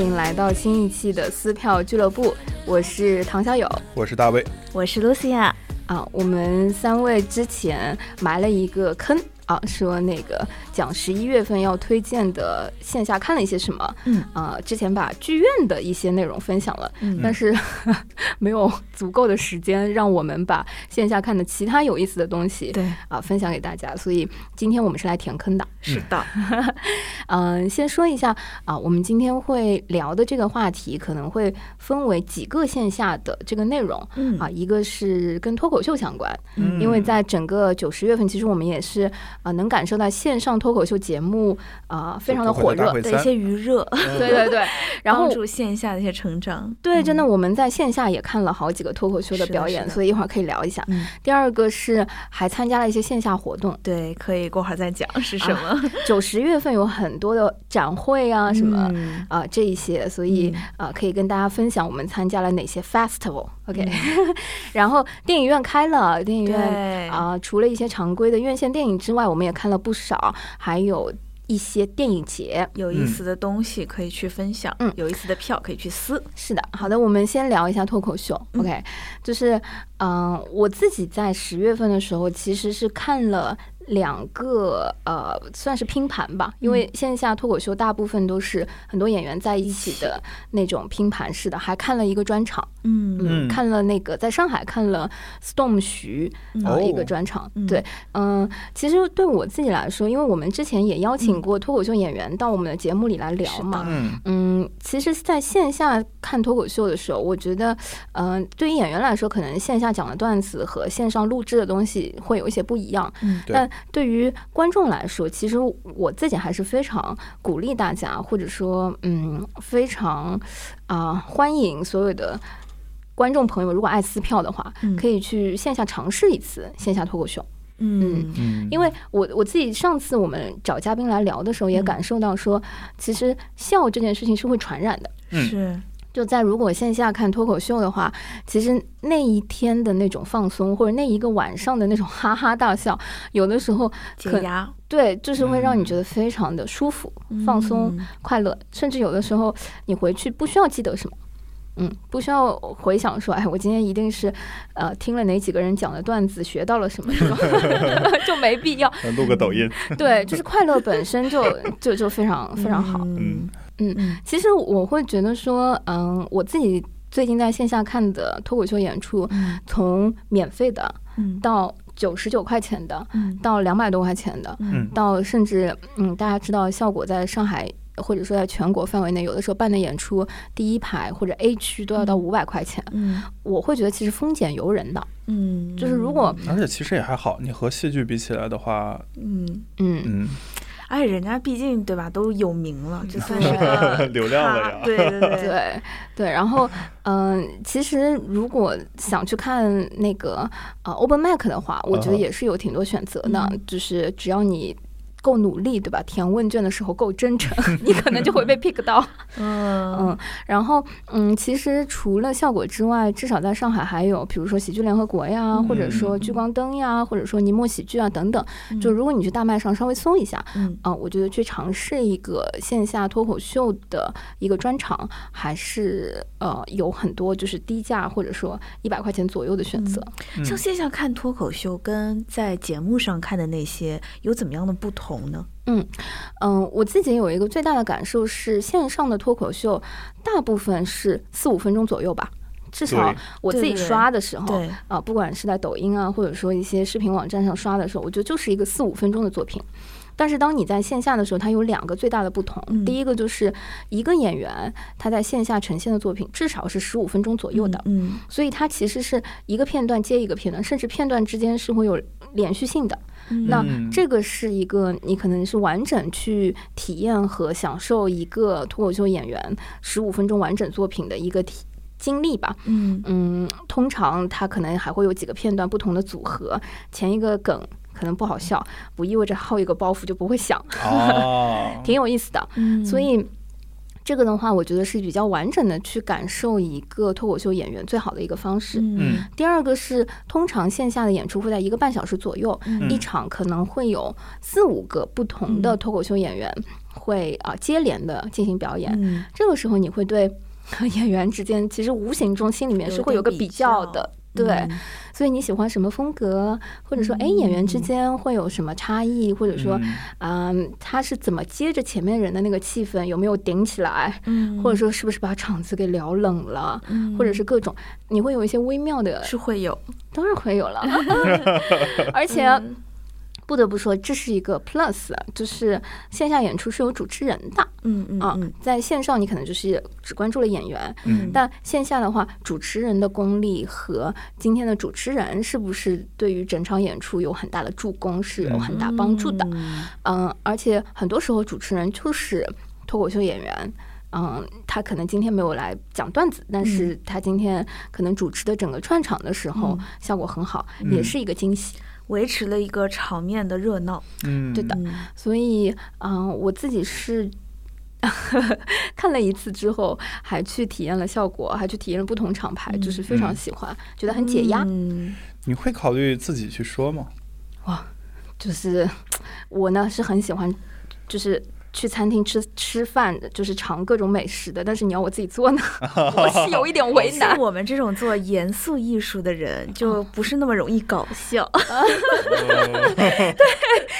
迎来到新一期的撕票俱乐部，我是唐小友。我是大卫，我是 Lucia，啊。我们三位之前埋了一个坑啊，说那个讲十一月份要推荐的线下看了一些什么，嗯。啊，之前把剧院的一些内容分享了，嗯。但是 没有足够的时间让我们把线下看的其他有意思的东西对，啊分享给大家，所以今天我们是来填坑的。是的，嗯，先说一下啊，我们今天会聊的这个话题可能会分为几个线下的这个内容嗯。啊，一个是跟脱口秀相关，嗯。因为在整个九十月份，其实我们也是啊能感受到线上脱口秀节目啊非常的火热，的一些余热，对对对，然后帮助线下的一些成长，对，真的嗯。我们在线下也看了好几个脱口秀的表演，所以一会儿可以聊一下。嗯，第二个是还参加了一些线下活动，对，可以过会儿再讲是什么，九十月份有很多的展会啊什么。嗯啊、这一些，所以嗯啊、可以跟大家分享我们参加了哪些 festival。OK，、嗯然后电影院开了，电影院对啊、除了一些常规的院线电影之外，我们也看了不少，还有一些电影节。有意思的东西可以去分享，嗯有意思的票可以去撕，是的，好的，我们先聊一下脱口秀。嗯 OK，就是嗯、我自己在十月份的时候其实是看了。两个呃，算是拼盘吧，因嗯。为线下脱口秀大部分都是很多演员在一起的那种拼盘式的，还看了一个专场，嗯。嗯，嗯。看了那个在上海看了 Storm 徐呃、哦一个专场，嗯。对，嗯、其实对我自己来说，因为我们之前也邀请过脱口秀演员到我们的节目里来聊嘛，嗯。嗯，其实，在线下看脱口秀的时候，我觉得，嗯、对于演员来说，可能线下讲的段子和线上录制的东西会有一些不一样。嗯。但对于观众来说，其实我自己还是非常鼓励大家，或者说，嗯，非常啊、欢迎所有的观众朋友，如果爱撕票的话，嗯可以去线下尝试一次线下脱口秀。嗯嗯，因为我我自己上次我们找嘉宾来聊的时候，也嗯感受到说，其实笑这件事情是会传染的。嗯是就在如果线下看脱口秀的话，其实那一天的那种放松，或者那一个晚上的那种 哈哈大笑，有的时候解压，对，就是会让你嗯觉得非常的舒服、放松、嗯快乐，甚至有的时候你回去不需要记得什么。嗯，不需要回想说，哎，我今天一定是，呃，听了哪几个人讲的段子，学到了什么，什么 就没必要。录个抖音，对，就是快乐本身就就就非常非常好。嗯嗯嗯其实我会觉得说，嗯，我自己最近在线下看的脱口秀演出，嗯。从免费的嗯。到九十九块钱的，嗯。到两百多块钱的，嗯。到甚至嗯，大家知道效果在上海。或者说在全国范围内，有的时候办的演出，第一排或者 A 区都要到五百块钱，嗯。我会觉得其实丰俭由人的，嗯，就是如果而且其实也还好，你和戏剧比起来的话，嗯。嗯。嗯，而且人家毕竟对吧，都有名了，就算是个 流量了咖呀对对对，对对，然后嗯、其实如果想去看那个呃 Open Mac 的话，我觉得也是有挺多选择的，嗯就是只要你。够努力，对吧？填问卷的时候够真诚，你可能就会被 pick 到。嗯嗯，然后嗯，其实除了效果之外，至少在上海还有，比如说喜剧联合国呀，或者说聚光灯呀，或者说尼莫喜剧啊等等。就如果你去大麦上稍微搜一下，嗯啊、我觉得去尝试一个线下脱口秀的一个专场，还是呃有很多就是低价或者说一百块钱左右的选择。嗯像线下看脱口秀跟在节目上看的那些有怎么样的不同呢？嗯嗯，我自己有一个最大的感受是，线上的脱口秀大部分是四五分钟左右吧。至少我自己刷的时候，对啊，不管是在抖音啊，或者说一些视频网站上刷的时候，我觉得就是一个四五分钟的作品。但是当你在线下的时候，它有两个最大的不同。嗯第一个就是一个演员他在线下呈现的作品至少是十五分钟左右的，嗯所以它其实是一个片段接一个片段，甚至片段之间是会有连续性的。嗯那嗯这个是一个你可能是完整去体验和享受一个脱口秀演员十五分钟完整作品的一个体经历吧。嗯嗯，通常它可能还会有几个片段不同的组合，前一个梗可能不好笑，不意味着后一个包袱就不会响，哦，挺有意思的。嗯，所以这个的话，我觉得是比较完整的去感受一个脱口秀演员最好的一个方式。嗯第二个是，通常线下的演出会在一个半小时左右，嗯一场可能会有四五个不同的嗯脱口秀演员会啊、接连的进行表演。嗯这个时候你会对 演员之间其实无形中心里面是会有个比较的。对，嗯。所以你喜欢什么风格，或者说，哎，演员之间会有什么差异，或者说，嗯。嗯，他是怎么接着前面人的那个气氛，有没有顶起来，嗯。或者说是不是把场子给聊冷了，嗯。或者是各种，你会有一些微妙的，是会有，当然会有了，而且嗯不得不说，这是一个 plus，就是线下演出是有主持人的嗯嗯啊嗯，在线上你可能就是只关注了演员，嗯但线下的话，主持人的功力和今天的主持人是不是对于整场演出有很大的助攻，是有很大帮助的。嗯嗯，而且很多时候主持人就是脱口秀演员。嗯，他可能今天没有来讲段子，但是他今天可能主持的整个串场的时候、嗯效果很好，嗯也是一个惊喜。维持了一个场面的热闹。嗯，对的嗯所以，嗯，我自己是 看了一次之后，还去体验了效果，还去体验了不同厂牌，就是非常嗯喜欢，觉得很解压。嗯你会考虑自己去说吗？哇就是我呢是很喜欢，就是去餐厅吃吃饭的，就是尝各种美食的。但是你要我自己做呢，我是有一点为难像。我们这种做严肃艺术的人，就不是那么容易搞 笑。对，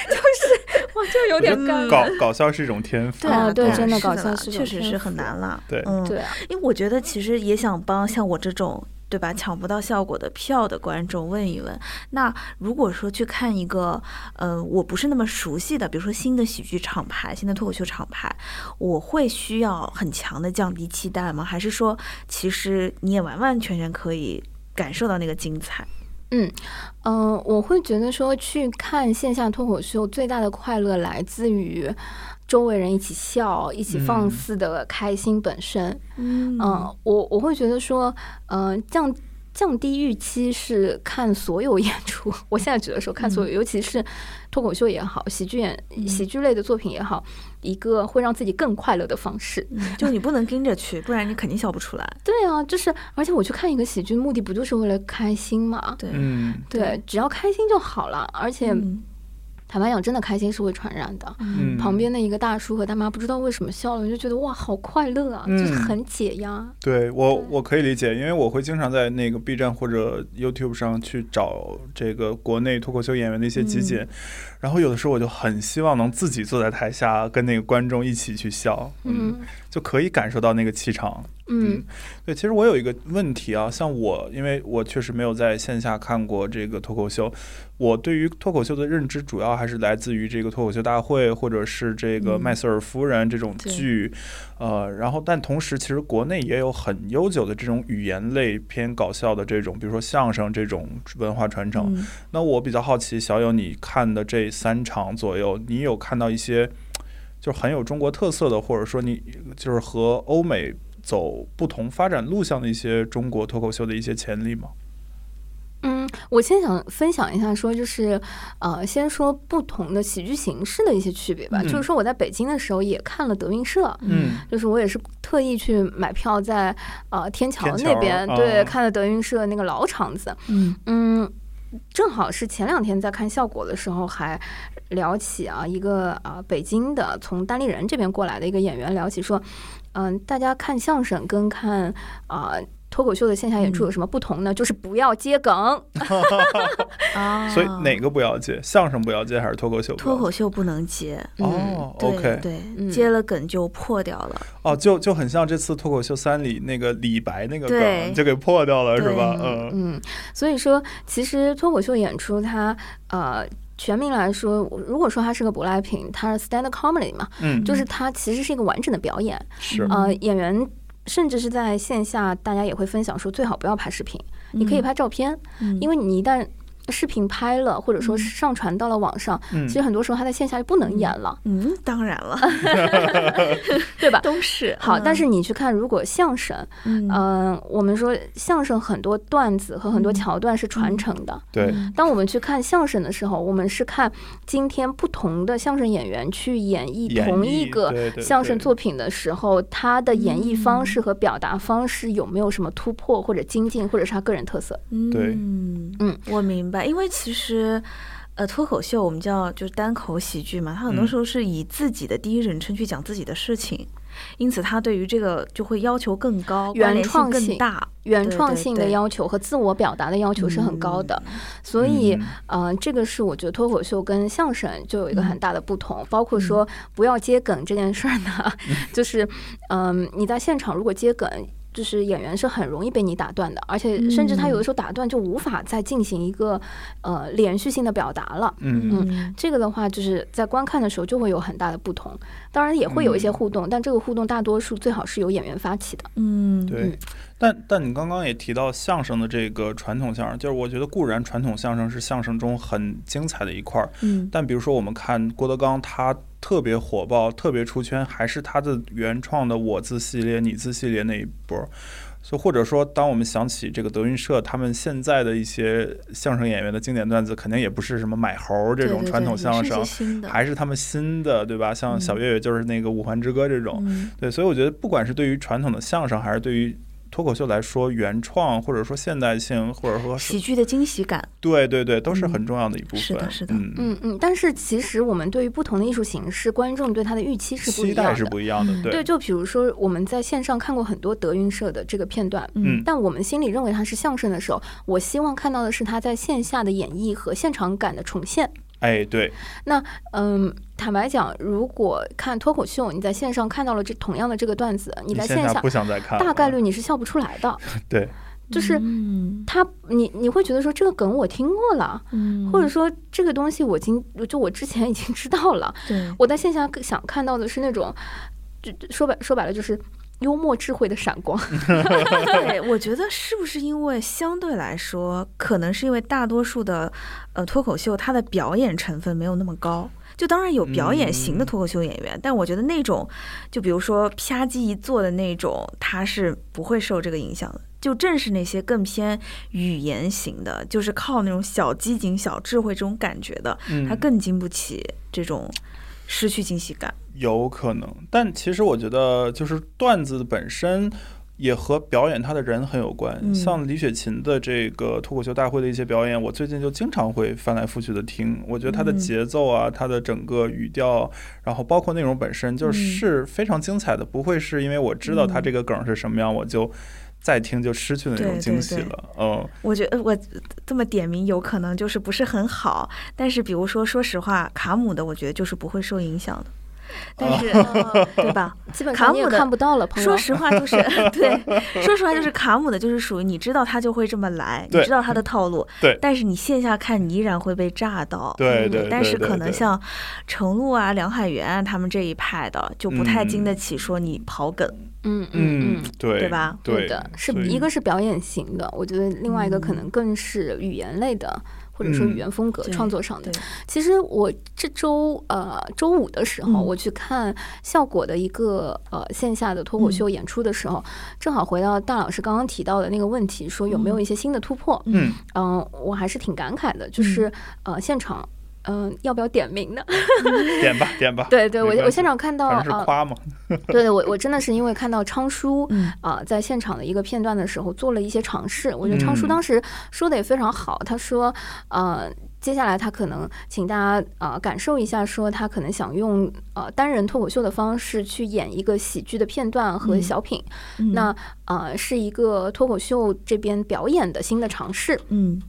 就是我就有点尴尬。搞搞笑是一种天赋。对啊对啊真的搞笑是确实是很难了。对嗯，对啊，因为我觉得其实也想帮像我这种。对吧？抢不到效果的票的观众问一问，那如果说去看一个，呃，我不是那么熟悉的，比如说新的喜剧厂牌、新的脱口秀厂牌，我会需要很强的降低期待吗？还是说，其实你也完完全全可以感受到那个精彩？嗯，呃，我会觉得说去看线下脱口秀，最大的快乐来自于周围人一起笑、一起放嗯肆的开心本身。嗯嗯，我我会觉得说，嗯、降降低预期是看所有演出。我现在觉得说看所有，尤其是脱口秀也好，喜剧演喜剧类的作品也好，一个会让自己更快乐的方式。嗯就你不能跟着去，不然你肯定笑不出来。对啊，就是而且我去看一个喜剧，目的不就是为了开心嘛？对，嗯，对，只要开心就好了。而且嗯坦白讲，真的开心是会传染的。嗯旁边的一个大叔和大妈不知道为什么笑了，我就觉得哇，好快乐啊，就是嗯很解压。对我我可以理解，因为我会经常在那个 B 站或者 YouTube 上去找这个国内脱口秀演员的一些集锦，嗯然后有的时候我就很希望能自己坐在台下跟那个观众一起去笑，嗯就可以感受到那个气场。嗯对，其实我有一个问题啊，像我，因为我确实没有在线下看过这个脱口秀，我对于脱口秀的认知主要还是来自于这个脱口秀大会，或者是这个嗯麦瑟尔夫人这种对剧，呃，然后但同时其实国内也有很悠久的这种语言类偏搞笑的这种，比如说相声这种文化传承。嗯那我比较好奇，小友你看的这三场左右，你有看到一些就很有中国特色的，或者说你就是和欧美走不同发展路向的一些中国脱口秀的一些潜力吗？嗯，我先想分享一下，说就是呃，先说不同的喜剧形式的一些区别吧。嗯就是说我在北京的时候也看了德云社。嗯就是我也是特意去买票在呃天桥那边，对，啊看了德云社那个老场子，嗯嗯，正好是前两天在看效果的时候，还聊起啊一个啊北京的从单立人这边过来的一个演员聊起说，嗯、大家看相声跟看啊。脱口秀的线下演出有什么不同呢？就是不要接梗，啊，所以哪个不要接？相声不要接还是脱口秀？脱口秀不能接？哦，OK，对，嗯接了梗就破掉了。哦，就就很像这次脱口秀三里那个李白那个梗就给破掉了，是吧？嗯嗯，所以说其实脱口秀演出它呃。全名来说，如果说它是个舶来品，它是 stand comedy 嘛，嗯，就是它其实是一个完整的表演。是嗯呃，演员甚至是在线下，大家也会分享说，最好不要拍视频，你可以拍照片，嗯。因为你一旦视频拍了，或者说是上传到了网上，嗯。其实很多时候他在线下就不能演了，嗯，当然了，对吧？都是好，嗯。但是你去看，如果相声，嗯。嗯、我们说相声很多段子和很多嗯。桥段是传承的。对，嗯。当我们去看相声的时候，我们是看今天不同的相声演员去演绎同一个相声作品的时候，他的演绎方嗯。式和表达方式有没有什么突破或者精进，或者是他个人特色？对。嗯。嗯，我明白，因为其实。呃，脱口秀我们叫就是单口喜剧嘛，它很多嗯时候是以自己的第一人称去讲自己的事情，因此它对于这个就会要求更高，原创性更大。原创性的要求和自我表达的要求是很高的，所以嗯，呃，这个是我觉得脱口秀跟相声就有一个很嗯大的不同，包括说不要接梗这件事儿呢，就是，嗯、你在现场如果接梗。就是演员是很容易被你打断的，而且甚至他有的时候打断就无法再进行一个呃连续性的表达了。嗯嗯这个的话，就是在观看的时候就会有很大的不同，当然也会有一些嗯互动，但这个互动大多数最好是由演员发起的。嗯，对。但但你刚刚也提到相声的这个传统相声，就是我觉得固然传统相声是相声中很精彩的一块儿，嗯但比如说我们看郭德纲，他特别火爆、特别出圈，还是他的原创的我字系列、你字系列那一波儿。就或者说，当我们想起这个德云社他们现在的一些相声演员的经典段子，肯定也不是什么买猴儿这种传统相声，还是他们新的，对吧？像嗯小岳岳就是那个《五环之歌》这种，嗯对，所以我觉得不管是对于传统的相声，还是对于脱口秀来说，原创或者说现代性，或者说喜剧的惊喜感。对对对，都是嗯很重要的一部分。是的是的嗯，嗯嗯，但是其实我们对于不同的艺术形式，观众对它的预期是不一样的。期待是不一样的，嗯对对，就比如说我们在线上看过很多德云社的这个片段，嗯但我们心里认为它是相声的时候，我希望看到的是他在线下的演绎和现场感的重现。哎，对，那嗯，坦白讲，如果看脱口秀，你在线上看到了这同样的这个段子，你在线下线不想再看，大概率你是笑不出来的。对，就是嗯。他，你你会觉得说这个梗我听过了，嗯。或者说这个东西我已经就我之前已经知道了。对，我在线下想看到的是那种，就就说白说白了就是幽默智慧的闪光。对，我觉得是不是因为相对来说，可能是因为大多数的呃脱口秀它的表演成分没有那么高。就当然有表演型的嗯脱口秀演员，但我觉得那种，就比如说啪叽一坐的那种，他是不会受这个影响的。就正是那些更偏语言型的，就是靠那种小机警、小智慧这种感觉的，他嗯，更经不起这种失去惊喜感。有可能，但其实我觉得就是段子本身。也和表演他的人很有关，嗯像李雪琴的这个脱口秀大会的一些表演，我最近就经常会翻来覆去的听。我觉得他的嗯节奏啊，他的整个语调，然后包括内容本身，就嗯是非常精彩的，不会是因为我知道他这个梗是什么样，我就再听就失去那种惊喜了。嗯，我觉得我这么点名有可能就是不是很好，但是比如说，说实话，卡姆的我觉得就是不会受影响的，但是、对吧？基本上也卡姆的看不到了，朋友。说实话，就是 对，说实话就是卡姆的，就是属于你知道他就会这么来，你知道他的套路，对但是你线下看，你依然会被炸到。对对对，但是可能像程璐啊、梁海源啊他们这一派的，就不太经得起说你跑梗。嗯嗯嗯嗯，，对对吧对的，是一个是表演型的，我觉得另外一个可嗯能更是语言类的。或者说嗯语言风格对创作上的。对，其实我这周呃周五的时候，嗯。我去看效果的一个呃线下的脱口嗯。秀演出的时候，正好回到大老师刚刚提到的那个问题，说有没有一些新的突破？嗯，嗯、我还是挺感慨的，就是呃现场。嗯、要不要点名呢？点吧点吧，对对，我我现场看到啊，夸嘛，对对，我我真的是因为看到昌叔嗯啊、在现场的一个片段的时候做了一些尝试，我觉得昌叔嗯当时说的也非常好，他说呃。接下来，他可能请大家呃感受一下，说他可能想用呃单人脱口秀的方式去演一个喜剧的片段和嗯小品，嗯那呃是一个脱口秀这边表演的新的尝试。嗯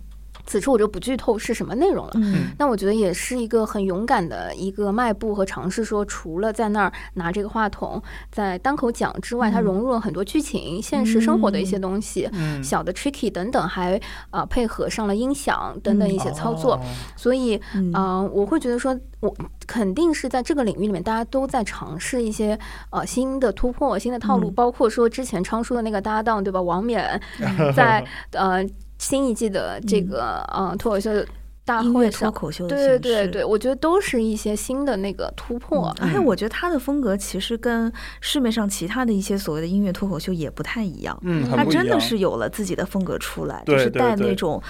此处我就不剧透是什么内容了。嗯。那我觉得也是一个很勇敢的一个迈步和尝试，说除了在那儿拿这个话筒在单口讲之外，它嗯融入了很多剧情、现实生活的一些东西，嗯，小的 tricky 等等，还呃配合上了音响等等一些操作，哦。所以嗯。呃，我会觉得说，我肯定是在这个领域里面，大家都在尝试一些呃新的突破、新的套路，嗯。包括说之前昌叔的那个搭档，对吧？王冕 在呃新一季的这个呃脱口秀大音乐脱，口秀的对对对对，我觉得都是一些新的那个突破。而且嗯我觉得他的风格其实跟市面上其他的一些所谓的音乐脱口秀也不太一样，嗯，他真的是有了自己的风格出来，对就是带对对。那种。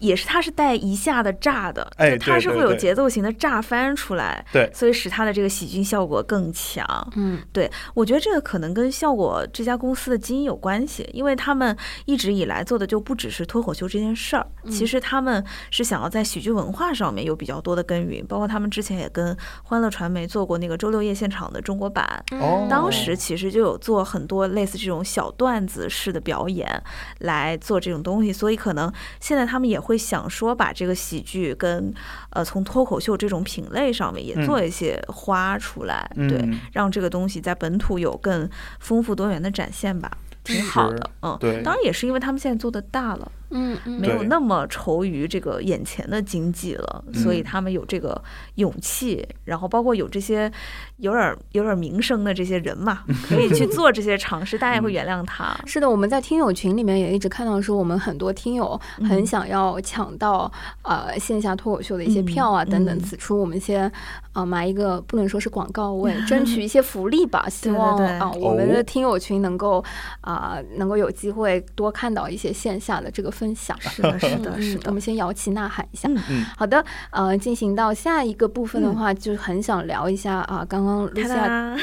也是，它是带一下的炸的，哎就他是会有对对对。节奏型的炸翻出来，对。所以使它的这个喜剧效果更强。嗯。对，我觉得这个可能跟效果这家公司的基因有关系，因为他们一直以来做的就不只是脱口秀这件事儿，其实他们是想要在喜剧文化上面有比较多的耕耘，包括他们之前也跟欢乐传媒做过那个周六夜现场的中国版，哦当时其实就有做很多类似这种小段子式的表演来做这种东西，所以可能现在他们也会想说把这个喜剧跟呃从脱口秀这种品类上面也嗯做一些花出来，对嗯，让这个东西在本土有更丰富多元的展现吧，挺好的，嗯。对，当然也是因为他们现在做的大了，嗯嗯。没有那么愁于这个眼前的经济了，所以嗯他们有这个勇气，然后包括有这些有点儿有点儿名声的这些人嘛，可以去做这些尝试，大家也嗯会原谅他。是的，我们在听友群里面也一直看到说，我们很多听友很嗯。想要抢到呃线下脱口秀的一些嗯票啊等等。嗯。此处我们先呃埋一个不能说是广告位，争取一 些福利吧。希对对对望啊、我们哦的听友群能够啊、能够有机会多看到一些线下的这个分享。是的，是的，嗯是的嗯我们。先摇旗呐喊一下。嗯嗯好的，呃，进行到下一个部分的嗯话，就很想聊一下啊，刚刚露哒西亚哒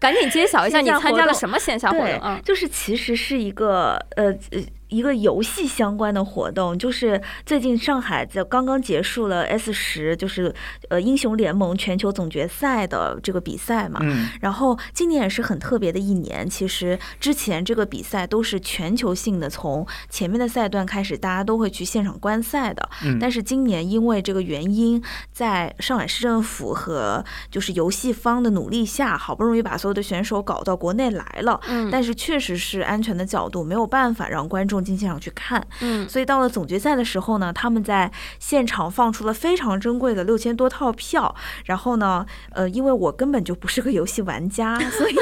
赶紧揭晓一下你参加了什么线下活动啊？，就是其实是一个呃呃一个游戏相关的活动，就是最近上海在刚刚结束了 S 十，就是呃英雄联盟全球总决赛的这个比赛嘛。嗯然后今年也是很特别的一年。其实之前这个比赛都是全球性的，从前面的赛段开始，大家都会去现场观赛的。嗯，但是今年因为这个原因，在上海市政府和就是游戏方的努力下，好不容易把所有的选手搞到国内来了。嗯但是确实是安全的角度没有办法让观众进现场去看，嗯所以到了总决赛的时候呢，他们在现场放出了非常珍贵的六千多套票。然后呢，呃，因为我根本就不是个游戏玩家，所以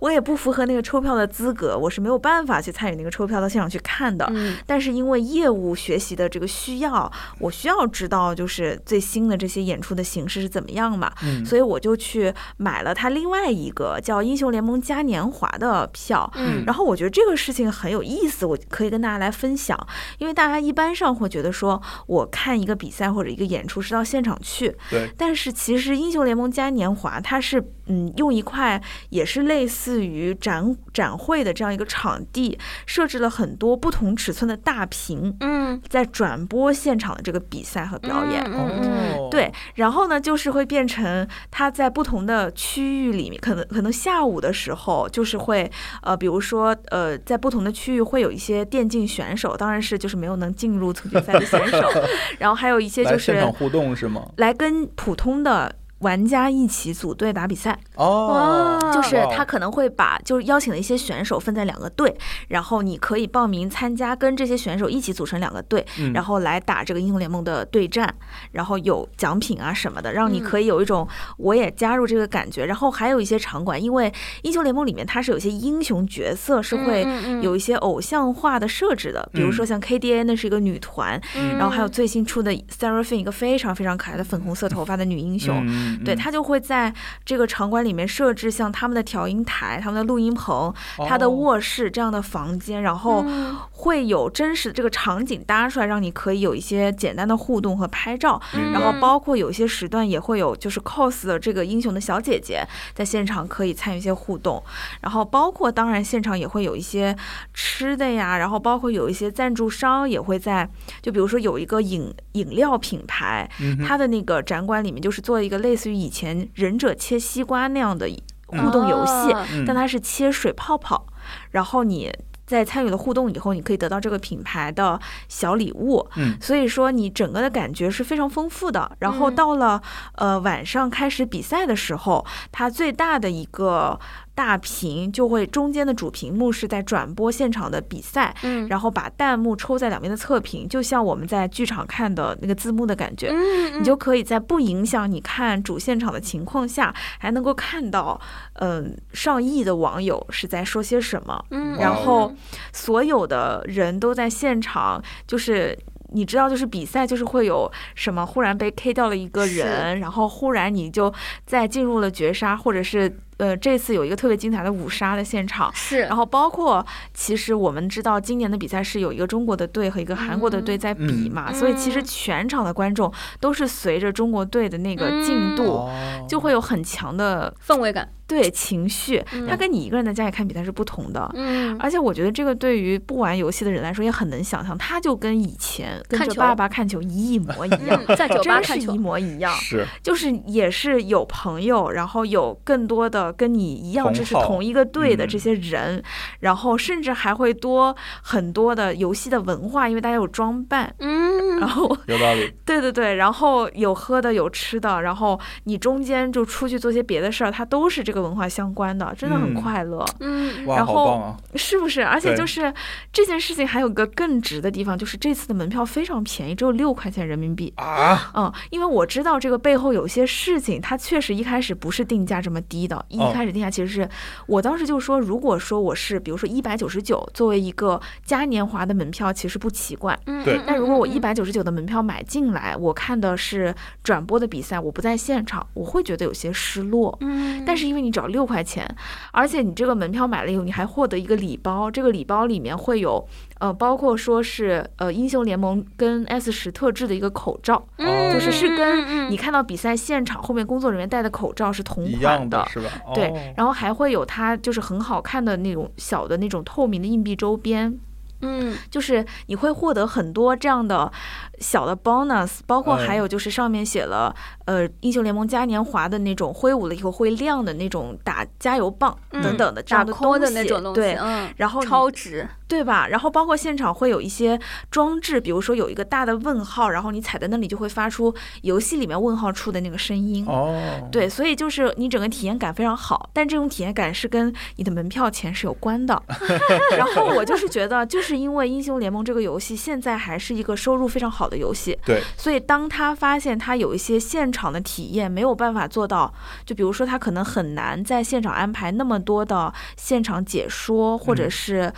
我也不符合那个抽票的资格，我是没有办法去参与那个抽票到现场去看的。嗯但是因为业务学习的这个需要，我需要知道就是最新的这些演出的形式是怎么样嘛，嗯所以我就去买了他另外一个叫《英雄联盟嘉年华》的票。嗯然后我觉得这个事情很有意思，我可以跟大家来分享，因为大家一般上会觉得说，我看一个比赛或者一个演出是到现场去，对，但是其实英雄联盟嘉年华它是嗯用一块也是类似于展展会的这样一个场地，设置了很多不同尺寸的大屏，嗯在转播现场的这个比赛和表演。嗯嗯对，然后呢，就是会变成它在不同的区域里面，可能可能下午的时候，就是会呃，比如说呃，在不同的区域会有一些电竞选手，当然是就是没有能进入总决赛的选手，然后还有一些就是现场互动是吗？来跟普通的玩家一起组队打比赛。哦，就是他可能会把就是邀请的一些选手分在两个队，然后你可以报名参加，跟这些选手一起组成两个队，嗯。然后来打这个英雄联盟的对战，然后有奖品啊什么的，让你嗯可以有一种我也加入这个感觉。然后还有一些场馆，因为英雄联盟里面它是有一些英雄角色是会有一些偶像化的设置的，比如说像 KDA 那是一个女团，嗯。然后还有最新出的 Seraphine 一个非常非常可爱的粉红色头发的女英雄。嗯对，他就会在这个场馆里面设置像他们的调音台、他们的录音棚、他的哦。卧室这样的房间，然后嗯。会有真实的这个场景搭出来，让你可以有一些简单的互动和拍照。嗯。然后包括有些时段也会有就是 cos 的这个英雄的小姐姐在现场可以参与一些互动，然后包括当然现场也会有一些吃的呀，然后包括有一些赞助商也会在，就比如说有一个饮饮料品牌，它的那个展馆里面就是做一个类似于以前忍者切西瓜那样的互动游戏，但它是切水泡泡，然后你。在参与了互动以后，你可以得到这个品牌的小礼物，嗯。所以说你整个的感觉是非常丰富的。然后嗯。到了呃晚上开始比赛的时候，它最大的一个大屏，就会中间的主屏幕是在转播现场的比赛，嗯，然后把弹幕抽在两边的侧屏，就像我们在剧场看的那个字幕的感觉。嗯你就可以在不影响你看主现场的情况下，还能够看到，嗯、上亿的网友是在说些什么。嗯，然后所有的人都在现场，就是。你知道，就是比赛，就是会有什么忽然被 K 掉了一个人，然后忽然你就在进入了绝杀，或者是呃这次有一个特别精彩的五杀的现场，是，然后包括其实我们知道今年的比赛是有一个中国的队和一个韩国的队在比嘛，嗯所以其实全场的观众都是随着中国队的那个进度，哦就会有很强的氛围感，对情绪，嗯它跟你一个人在家里看比赛是不同的。嗯，而且我觉得这个对于不玩游戏的人来说也很能想象，他就跟以前跟看爸爸看球一模一样，嗯在 酒吧真是看球一模一样。是就是也是有朋友，然后有更多的跟你一样同支持同一个队的嗯这些人，然后甚至还会多很多的游戏的文化，因为大家有装扮，嗯然后有道理。对对对，然后有喝的有吃的，然后你中间就出去做些别的事儿，它都是这个文化相关的，真的很嗯快乐。嗯，然后啊！是不是？而且就是这件事情还有个更值的地方，就是这次的门票非常便宜，只有六块钱人民币。啊，嗯，因为我知道这个背后有些事情，它确实一开始不是定价这么低的。一哦开始定价其实是我当时就说，如果说我是比如说一百九十九作为一个嘉年华的门票，其实不奇怪。嗯对但如果我嗯一百九十九的门票买进来，我看的是转播的比赛，我不在现场，我会觉得有些失落。嗯，但是因为你只要六块钱，而且你这个门票买了以后，你还获得一个礼包，这个礼包里面会有呃，包括说是呃英雄联盟跟 S 十特制的一个口罩，嗯就是是跟嗯你看到比赛现场后面工作人员戴的口罩是同一款样的是吧？对哦，然后还会有它就是很好看的那种小的那种透明的硬币周边，嗯就是你会获得很多这样的小的 bonus，包括还嗯有就是上面写了、呃英雄联盟嘉年华的那种挥舞了以后会亮的那种打加油棒嗯等等的这打样的东西，的那种东西，对。嗯，然后超值，对吧？然后包括现场会有一些装置，比如说有一个大的问号，然后你踩在那里就会发出游戏里面问号处的那个声音。哦，对，所以就是你整个体验感非常好，但这种体验感是跟你的门票钱是有关的。然后我就是觉得，就是因为英雄联盟这个游戏现在还是一个收入非常好的游戏，对，所以当他发现他有一些现场的体验没有办法做到，就比如说他可能很难在现场安排那么多的现场解说，或者嗯是。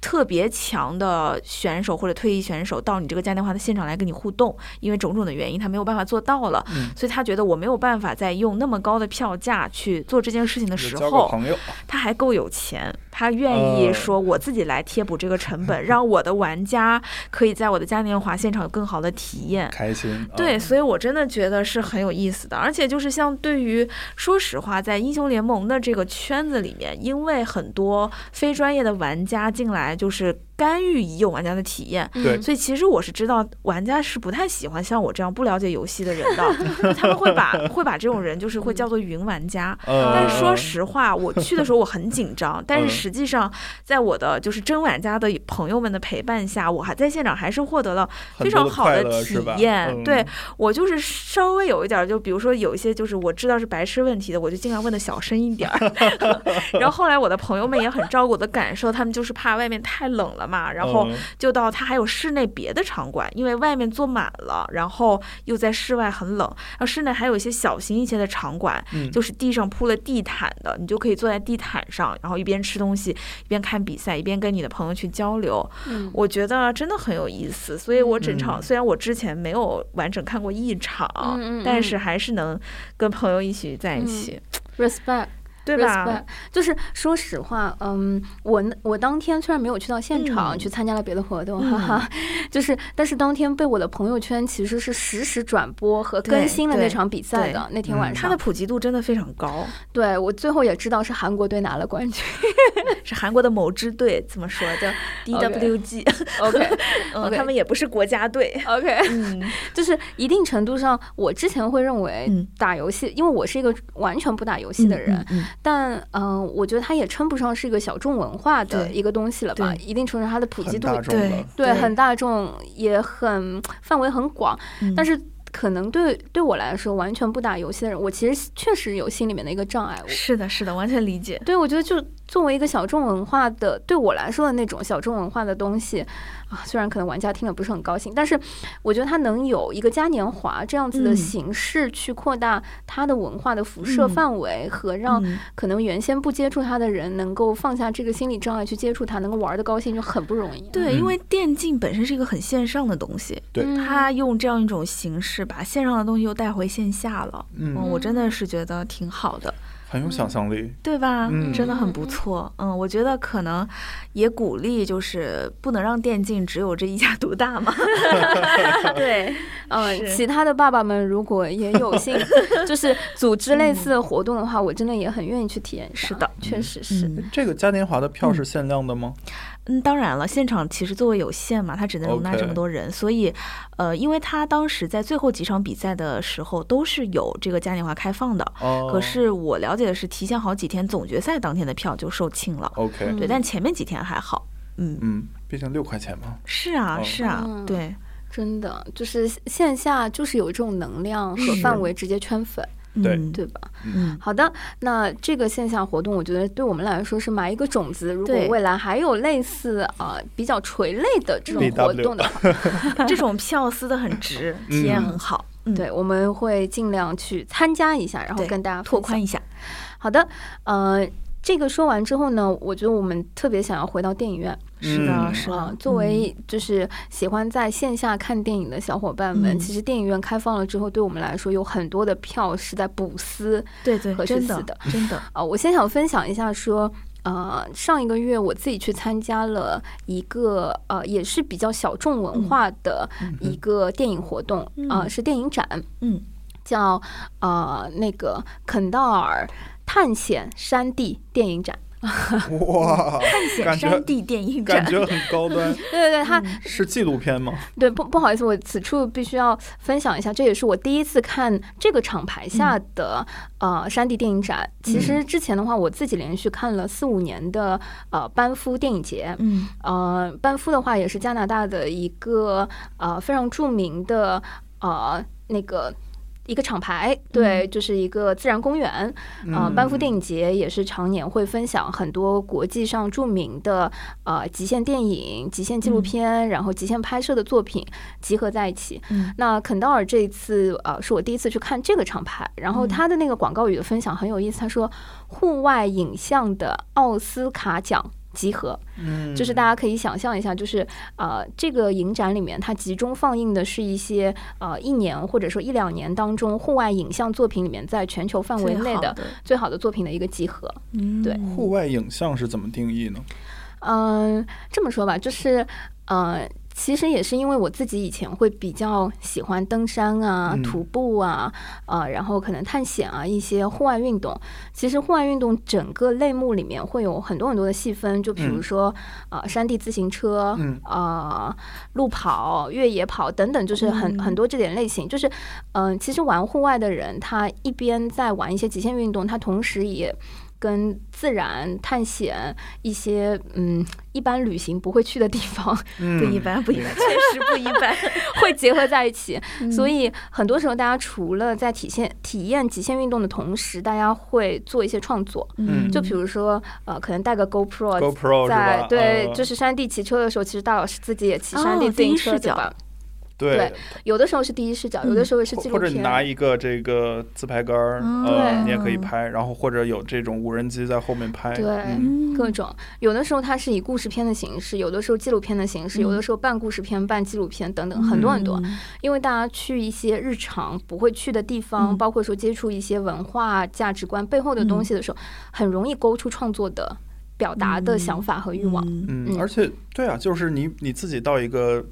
特别强的选手或者退役选手到你这个嘉年华的现场来跟你互动，因为种种的原因，他没有办法做到了，嗯所以他觉得我没有办法再用那么高的票价去做这件事情的时候，他还够有钱，他愿意呃说我自己来贴补这个成本，让我的玩家可以在我的嘉年华现场有更好的体验。开心。对，嗯所以我真的觉得是很有意思的，而且就是像对于说实话，在英雄联盟的这个圈子里面，因为很多非专业的玩家进来来就是干预已有玩家的体验，对。所以其实我是知道玩家是不太喜欢像我这样不了解游戏的人的，他们会把会把这种人就是会叫做云玩家。呃但是说实话，我去的时候我很紧张，但是实际上在我的就是真玩家的朋友们的陪伴下，我还在现场还是获得了非常好的体验。嗯。对我就是稍微有一点儿，就比如说有一些就是我知道是白痴问题的，我就尽量问的小声一点儿。然后后来我的朋友们也很照顾我的感受，他们就是怕外面太冷了嘛，然后嗯就到它还有室内别的场馆，因为外面坐满了，然后又在室外很冷，然后室内还有一些小型一些的场馆，嗯。就是地上铺了地毯的，你就可以坐在地毯上，然后一边吃东西，一边看比赛，一边跟你的朋友去交流。嗯。我觉得真的很有意思，所以我整场、嗯。虽然我之前没有完整看过一场，但是还是能跟朋友一起在一起，，respect。对吧？就是说实话，嗯，我我当天虽然没有去到现场、嗯去参加了别的活动，嗯哈哈，就是但是当天被我的朋友圈其实是实时转播和更新了那场比赛的那天嗯晚上，它的普及度真的非常高，对我最后也知道是韩国队拿了冠军。是韩国的某支队怎么说叫 DWG，OK 嗯他们也不是国家队，OK，嗯就是一定程度上，我之前会认为嗯打游戏，因为我是一个完全不打游戏的人，但嗯、呃我觉得它也称不上是一个小众文化的一个东西了吧？一定程度上它的普及度对，对很大众，也很范围很广。嗯但是可能对对我来说完全不打游戏的人，我其实确实有心里面的一个障碍。我是的，是的，完全理解。对，我觉得就作为一个小众文化的，对我来说的那种小众文化的东西啊，虽然可能玩家听了不是很高兴，但是我觉得它能有一个嘉年华这样子的嗯。形式去扩大它的文化的辐射嗯。范围，和让嗯。可能原先不接触它的人能够放下这个心理障碍去接触它，能够玩的高兴，就很不容易。对，嗯。因为电竞本身是一个很线上的东西，对。嗯它用这样一种形式把线上的东西又带回线下了。嗯。嗯，我真的是觉得挺好的，很有想象力。对吧？嗯真的很不错。嗯，我觉得可能也鼓励，就是不能让电竞只有这一家独大嘛。对，嗯，其他的爸爸们如果也有幸 就是组织类似的活动的话，我真的也很愿意去体验一下。是的，确实是。嗯这个嘉年华的票是限量的吗？嗯，当然了，现场其实座位有限嘛，他只能容纳这么多人所以，呃，因为他当时在最后几场比赛的时候都是有这个嘉年华开放的，哦，可是我了解的是提前好几天，总决赛当天的票就售罄了。对，但前面几天还好。嗯，嗯，毕竟六块钱嘛。是啊，哦是啊，嗯对，真的就是线下就是有这种能量和范围直接圈粉，对嗯对吧？嗯，好的，那这个线下活动，我觉得对我们来说是埋一个种子。如果未来还有类似啊、呃比较垂类的这种活动的话，这种票撕的很值，体验很好。嗯，对，我们会尽量去参加一下，然后跟大家拓宽一下。好的，呃，这个说完之后呢，我觉得我们特别想要回到电影院是的，嗯是的。。啊作为就是喜欢在线下看电影的小伙伴们，嗯其实电影院开放了之后，对我们来说有很多的票是在补私对对，和真的是死的真的，啊。我先想分享一下说。呃，上一个月我自己去参加了一个呃，也是比较小众文化的一个电影活动啊、嗯是电影展，嗯，叫呃那个肯道尔探险山地电影展。哇，探险山地电影展感，觉很高端，对对对，它是纪录片吗？对不不好意思，我此处必须要分享一下，这也是我第一次看这个厂牌下的、呃山地电影展。其实之前的话，我自己连续看了四五年的呃班夫电影节。嗯呃，班夫的话也是加拿大的一个呃非常著名的呃那个。一个厂牌，对，就是一个自然公园。呃，嗯班夫电影节也是常年会分享很多国际上著名的呃极限电影、极限纪录片，然后极限拍摄的作品集合在一起。嗯那肯道尔这一次呃是我第一次去看这个厂牌，然后他的那个广告语的分享很有意思，他说户外影像的奥斯卡奖。集合，嗯就是大家可以想象一下，就是呃，这个影展里面它集中放映的是一些呃一年或者说一两年当中户外影像作品里面在全球范围内的最好的作品的一个集合。嗯对户外影像是怎么定义呢？嗯，这么说吧，就是呃，其实也是因为我自己以前会比较喜欢登山啊、嗯徒步啊，呃，然后可能探险啊一些户外运动。其实户外运动整个类目里面会有很多很多的细分，就比如嗯说、呃山地自行车，嗯呃路跑、越野跑等等，就是很、嗯很多这点类型。就是嗯、其实玩户外的人，他一边在玩一些极限运动，他同时也。跟自然探险一些嗯一般旅行不会去的地方嗯。不一般，不一般，确实不一般。会结合在一起，嗯。所以很多时候大家除了在体现体验极限运动的同时，大家会做一些创作，嗯。就比如说呃可能带个 GoPro。在对，呃就是山地骑车的时候，其实大老师自己也骑哦山地自行车，对吧？对对，有的时候是第一视角，有的时候是纪录或者你。拿一个这个自拍杆儿，你也可以拍，然后或者有这种无人机在后面拍，对嗯各种，有的时候它是以故事片的形式，有的时候纪录片的形式，有嗯的时候半故事片、半纪录片等等，很多很多。因为大家去一些日常不会去的地方，嗯包括说接触一些文化价值观背后的东西的时候，很容易勾出创作的表达的想法和欲望。嗯而且对啊，就是你你自己到一个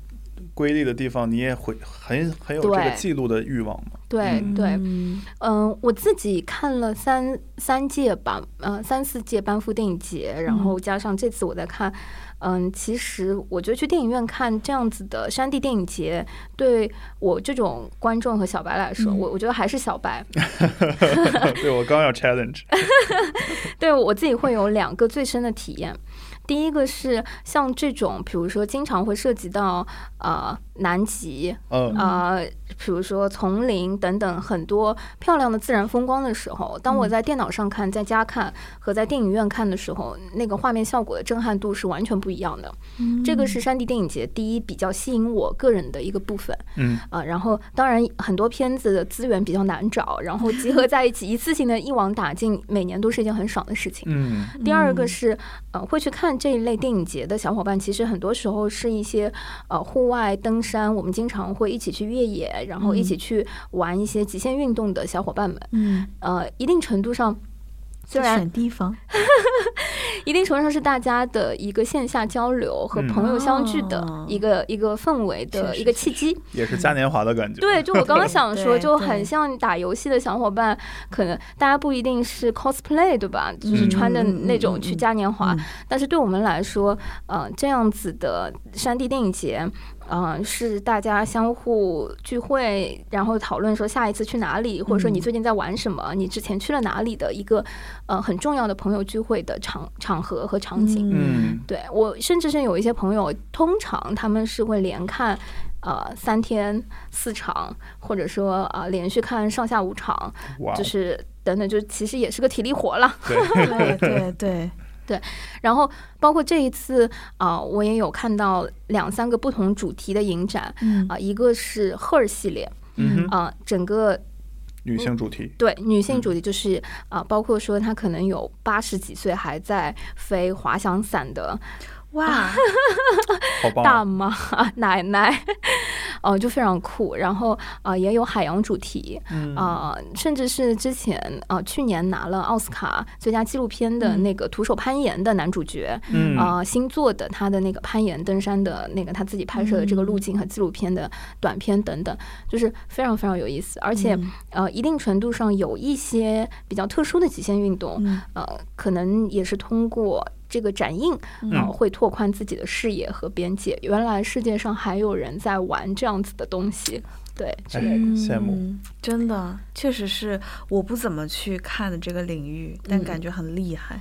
瑰丽的地方，你也会很很有这个记录的欲望嘛。对嗯对，嗯嗯、我自己看了三三届吧，呃，三四届班夫电影节，然后加上这次我在看，嗯，其实我觉得去电影院看这样子的山地电影节，对我这种观众和小白来说，嗯我我觉得还是小白。对我刚要 challenge，对我自己会有两个最深的体验。第一个是像这种，比如说经常会涉及到呃南极、嗯。呃比如说丛林等等很多漂亮的自然风光的时候，当我在电脑上看、在家看和在电影院看的时候，那个画面效果的震撼度是完全不一样的。这个是山地电影节第一比较吸引我个人的一个部分。嗯啊，然后当然很多片子的资源比较难找，然后集合在一起，一次性的一网打尽，每年都是一件很爽的事情。嗯第二个是，呃，会去看这一类电影节的小伙伴，其实很多时候是一些呃户外登山，我们经常会一起去越野，然后一起去玩一些极限运动的小伙伴们。嗯，呃，一定程度上，虽然选地方，一定程度上是大家的一个线下交流和嗯朋友相聚的哦一个、一个氛围的一个契机。也是嘉年华的感觉。对，就我刚刚 想说，就很像打游戏的小伙伴，可能大家不一定是 cosplay，对吧？就是嗯穿的那种去嘉年华，嗯但是对我们来说，呃，这样子的山地电影节。呃，是大家相互聚会，然后讨论说下一次去哪里，或者说你嗯。最近在玩什么，你之前去了哪里的一个呃很重要的朋友聚会的场场合和场景。嗯。对我，甚至是有一些朋友，通常他们是会连看，呃，三天四场，或者说啊、呃连续看上下五场，就是等等，就其实也是个体力活了。对，对对对，然后包括这一次啊、我也有看到两三个不同主题的影展嗯啊、一个是赫尔系列啊、整个女性主题，对女性主题就是啊、包括说她可能有八十几岁还在飞滑翔伞的哇，好棒啊！大妈 奶奶，哦、就非常酷。然后啊、也有海洋主题嗯。啊、甚至是之前啊、去年拿了奥斯卡最佳纪录片的嗯。那个徒手攀岩的男主角。嗯。啊、星座的他的那个攀岩登山的那个他自己拍摄的这个路径和纪录片的短片等等，就是非常非常有意思，而且、嗯。呃，一定程度上有一些比较特殊的极限运动，嗯。呃，可能也是通过这个展映，啊呃，会拓宽自己的视野和边界。原来世界上还有人在玩这样子的东西，对。羡慕嗯真的确实是我不怎么去看的这个领域，但嗯感觉很厉害。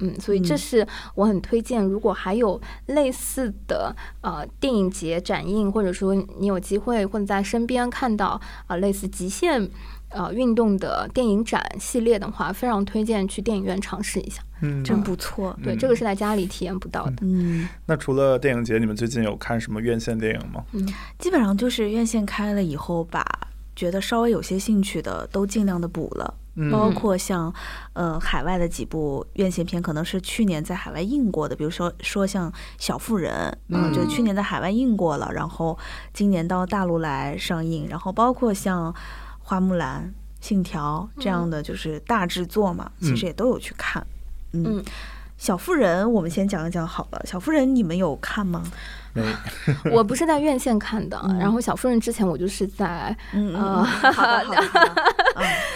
嗯，所以这嗯是我很推荐，如果还有类似的呃电影节展映，或者说你有机会或者在身边看到啊、类似极限呃运动的电影展系列的话，非常推荐去电影院尝试一下。嗯，真不错。对，嗯这个是在家里体验不到的。嗯，那除了电影节，你们最近有看什么院线电影吗？嗯基本上就是院线开了以后，把觉得稍微有些兴趣的都尽量的补了。嗯包括像呃海外的几部院线片，可能是去年在海外映过的，比如说说像《小妇人》，嗯就去年在海外映过了，然后今年到大陆来上映，然后包括像《花木兰》《信条》这样的就是大制作嘛，其实也都有去看。嗯嗯小妇人，我们先讲一讲好了。小妇人，你们有看吗？没，我不是在院线看的，嗯。然后小夫人之前我就是在嗯好的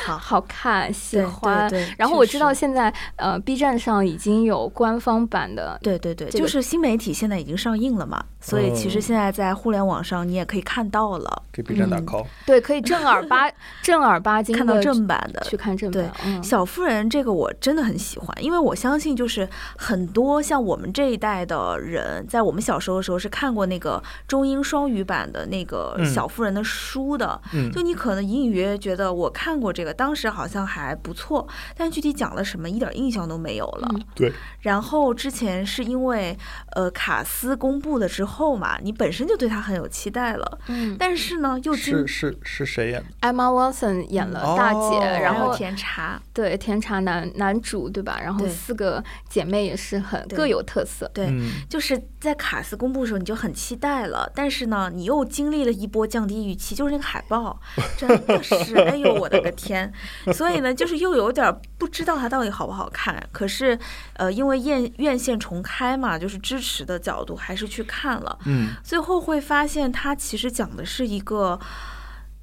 好看喜欢，对对然后我知道现在呃 B 站上已经有官方版的，对对对，就是新媒体现在已经上映了嘛，所以其实哦现在在互联网上你也可以看到了，给 B 站打嗯。call。对，可以正儿八 正儿八经看到的正版的。去看正对版，嗯，小夫人这个我真的很喜欢，因为我相信就是很多像我们这一代的人，在我们小时候的时候是看过那个中英双语版的那个嗯。小妇人的书的，嗯。就你可能隐隐约约觉得我看过这个，当时好像还不错，但具体讲了什么一点印象都没有了。嗯。对，然后之前是因为呃卡斯公布了之后嘛，你本身就对他很有期待了，嗯。但是呢又经是是是谁演的？，Emma Watson 演了大姐，哦。然后甜茶，对甜茶男男主对吧？然后四个姐妹也是很各有特色，对，嗯。就是在卡斯公布的时候你就很期待了，但是呢，你又经历了一波降低预期，就是那个海报 真的是，哎呦我的个天！所以呢，就是又有点儿不知道它到底好不好看。可是，呃，因为院院线重开嘛，就是支持的角度还是去看了，嗯最后会发现它其实讲的是一个。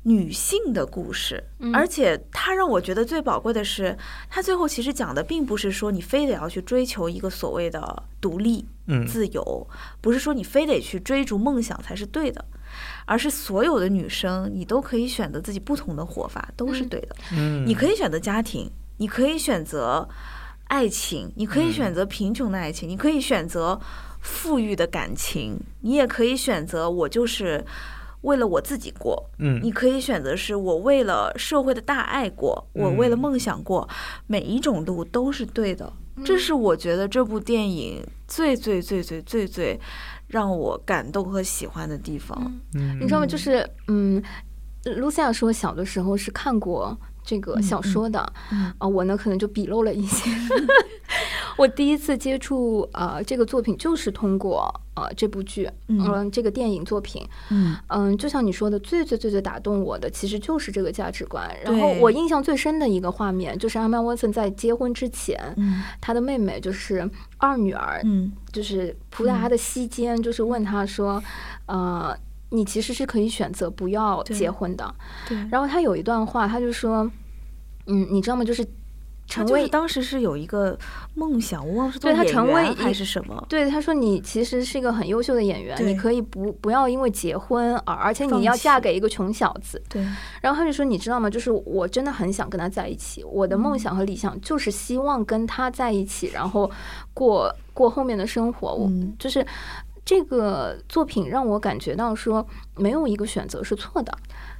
女性的故事，嗯。而且它让我觉得最宝贵的是，它最后其实讲的并不是说你非得要去追求一个所谓的独立，嗯。自由，不是说你非得去追逐梦想才是对的，而是所有的女生你都可以选择自己不同的活法，都是嗯对的。嗯，你可以选择家庭，你可以选择爱情，你可以选择贫穷的爱情，你可以选择富裕的感情，你也可以选择我就是为了我自己过，嗯你可以选择是我为了社会的大爱过，我为了嗯梦想过，每一种路都是对的。这是我觉得这部电影最最最最最最让我感动和喜欢的地方。嗯你知道吗？就是嗯，露西亚说小的时候是看过这个小说的，嗯。啊、我呢可能就笔漏了一些。我第一次接触呃这个作品就是通过呃这部剧，嗯。嗯、这个电影作品，嗯。嗯，就像你说的，最最最最打动我的其实就是这个价值观。然后我印象最深的一个画面就是阿曼沃森在结婚之前，嗯他的妹妹就是二女儿，嗯。就是扑在他的膝间，就是问他说，呃，你其实是可以选择不要结婚的。对。然后他有一段话，他就说，嗯，你知道吗？就是他就是成为当时是有一个梦想，我忘了是做对他演成为员还是什么。对，他说你其实是一个很优秀的演员，你可以不不要因为结婚而，而且你要嫁给一个穷小子。对，然后他就说，你知道吗？就是我真的很想跟他在一起，我的梦想和理想就是希望跟他在一起，然后过过后面的生活。我嗯就是这个作品让我感觉到说，没有一个选择是错的，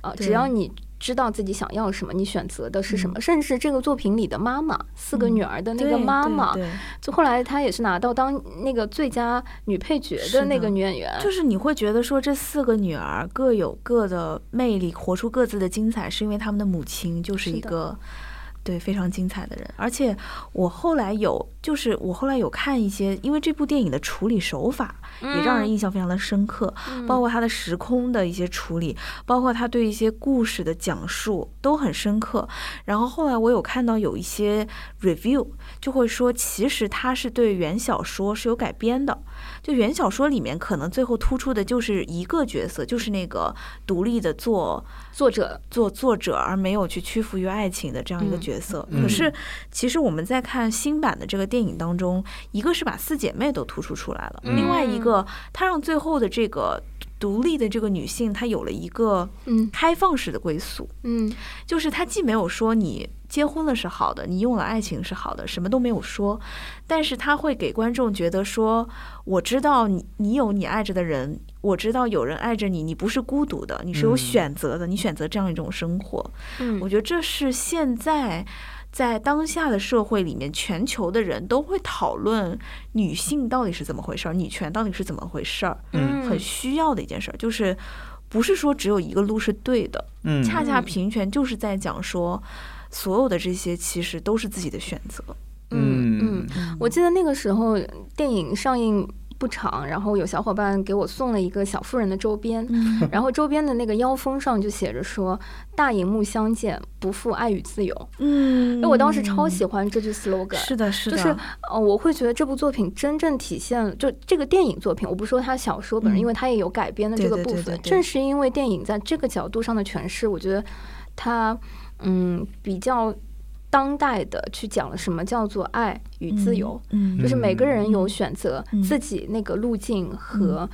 呃，只要你。知道自己想要什么，你选择的是什么？嗯甚至这个作品里的妈妈，四个嗯女儿的那个妈妈，就后来她也是拿到当那个最佳女配角的那个女演员。就是你会觉得说这四个女儿各有各的魅力，活出各自的精彩，是因为她们的母亲就是一个对非常精彩的人。而且我后来有，就是我后来有看一些，因为这部电影的处理手法也让人印象非常的深刻，嗯包括它的时空的一些处理，包括他对一些故事的讲述都很深刻。然后后来我有看到有一些 review 就会说，其实它是对原小说是有改编的。就原小说里面可能最后突出的就是一个角色，就是那个独立的做作者做作者，而没有去屈服于爱情的这样一个嗯角色。嗯可是其实我们在看新版的这个电影当中，一个是把四姐妹都突出出来了，嗯另外一个他让最后的这个。独立的这个女性，她有了一个嗯。开放式的归宿，嗯。就是她既没有说你结婚了是好的，你用了爱情是好的，什么都没有说，但是她会给观众觉得说，我知道你你有你爱着的人，我知道有人爱着你，你不是孤独的，你是有嗯。选择的，你选择这样一种生活。嗯。我觉得这是现在在当下的社会里面，全球的人都会讨论女性到底是怎么回事儿，女权到底是怎么回事儿，嗯。很需要的一件事儿，就是不是说只有一个路是对的，嗯。恰恰嗯平权就是在讲说，所有的这些其实都是自己的选择。嗯嗯，嗯。我记得那个时候电影上映不长，然后有小伙伴给我送了一个小妇人的周边，嗯。然后周边的那个腰封上就写着说“大荧幕相见，不负爱与自由”。嗯。因为我当时超喜欢这句 slogan，是的，是的，就是呃，我会觉得这部作品真正体现了，就这个电影作品，我不说它小说本人，嗯。因为它也有改编的这个部分。对对对对。正是因为电影在这个角度上的诠释，我觉得它嗯比较当代的去讲了什么叫做爱与自由，嗯，就是每个人有嗯选择嗯自己那个路径和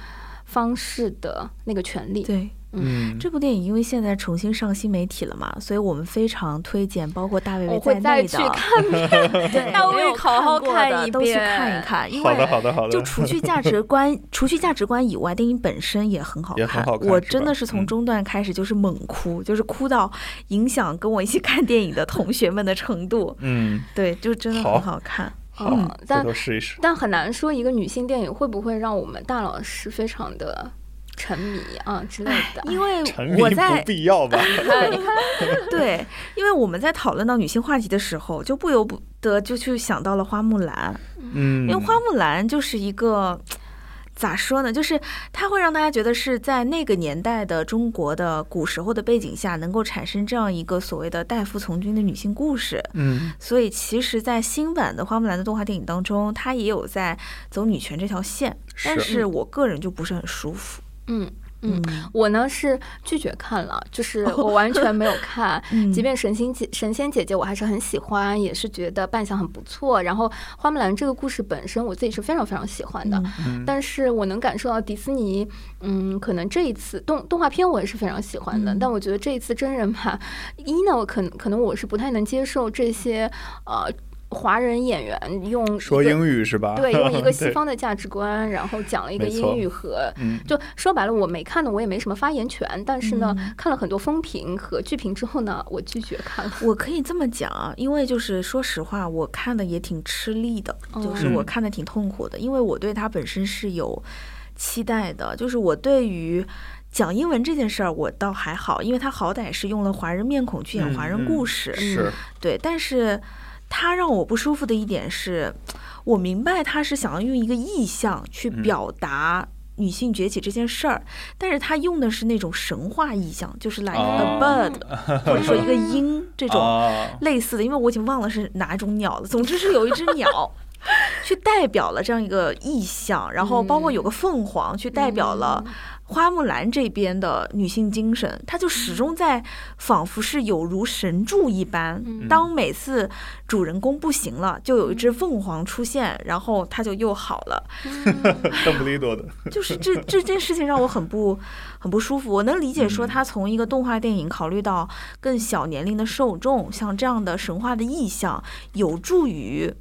方式的那个权利。对。嗯。这部电影因为现在重新上新媒体了嘛，所以我们非常推荐，包括大卫我卫在会再去内的，看 对，大卫好好看一遍都去遍。看一看，因好的为好的好的，就除去价值观，除去价值观以外，电影本身也很好也很好看我真的是从嗯。中段开始就是猛哭，就是哭到影响跟我一起看电影的同学们的程度。嗯。对，就真的很好看。好嗯，回但试一试。但很难说一个女性电影会不会让我们大老师非常的沉迷啊之类的。因为 沉迷不我在必要吧？对，因为我们在讨论到女性话题的时候，就不由不得就去想到了花木兰，嗯，因为花木兰就是一个。咋说呢？就是它会让大家觉得是在那个年代的中国的古时候的背景下，能够产生这样一个所谓的代父从军的女性故事。嗯所以，其实，在新版的花木兰的动画电影当中，它也有在走女权这条线，但是是我个人就不是很舒服。嗯嗯，嗯我呢是拒绝看了，就是我完全没有看。嗯即便神仙姐神仙姐姐我还是很喜欢，也是觉得扮相很不错。然后花木兰这个故事本身，我自己是非常非常喜欢的。但是我能感受到迪士尼，嗯，可能这一次动动画片我也是非常喜欢的，嗯但我觉得这一次真人版，一呢，我可能可能我是不太能接受这些呃。华人演员用说英语是吧？对，用一个 西方的价值观，然后讲了一个英语和，嗯就说白了，我没看的，我也没什么发言权。但是呢，嗯看了很多风评和剧评之后呢，我拒绝看了。我可以这么讲啊，因为就是说实话，我看的也挺吃力的，就是我嗯看的挺痛苦的，因为我对它本身是有期待的，就是我对于。讲英文这件事儿，我倒还好，因为他好歹是用了华人面孔去演华人故事，是对。但是，他让我不舒服的一点是，我明白他是想要用一个意象去嗯表达女性崛起这件事儿，但是他用的是那种神话意象，就是 like a 哦 bird，或者说一个鹰这种啊类似的，因为我已经忘了是哪种鸟了。总之是有一只鸟。去代表了这样一个意象，然后包括有个凤凰去代表了花木兰这边的女性精神，她就始终在仿佛是有如神助一般。当每次主人公不行了，就有一只凤凰出现，然后她就又好了。邓布利多的，就是这这件事情让我很不 很不舒服。我能理解说嗯他从一个动画电影考虑到更小年龄的受众，像这样的神话的意象，有助于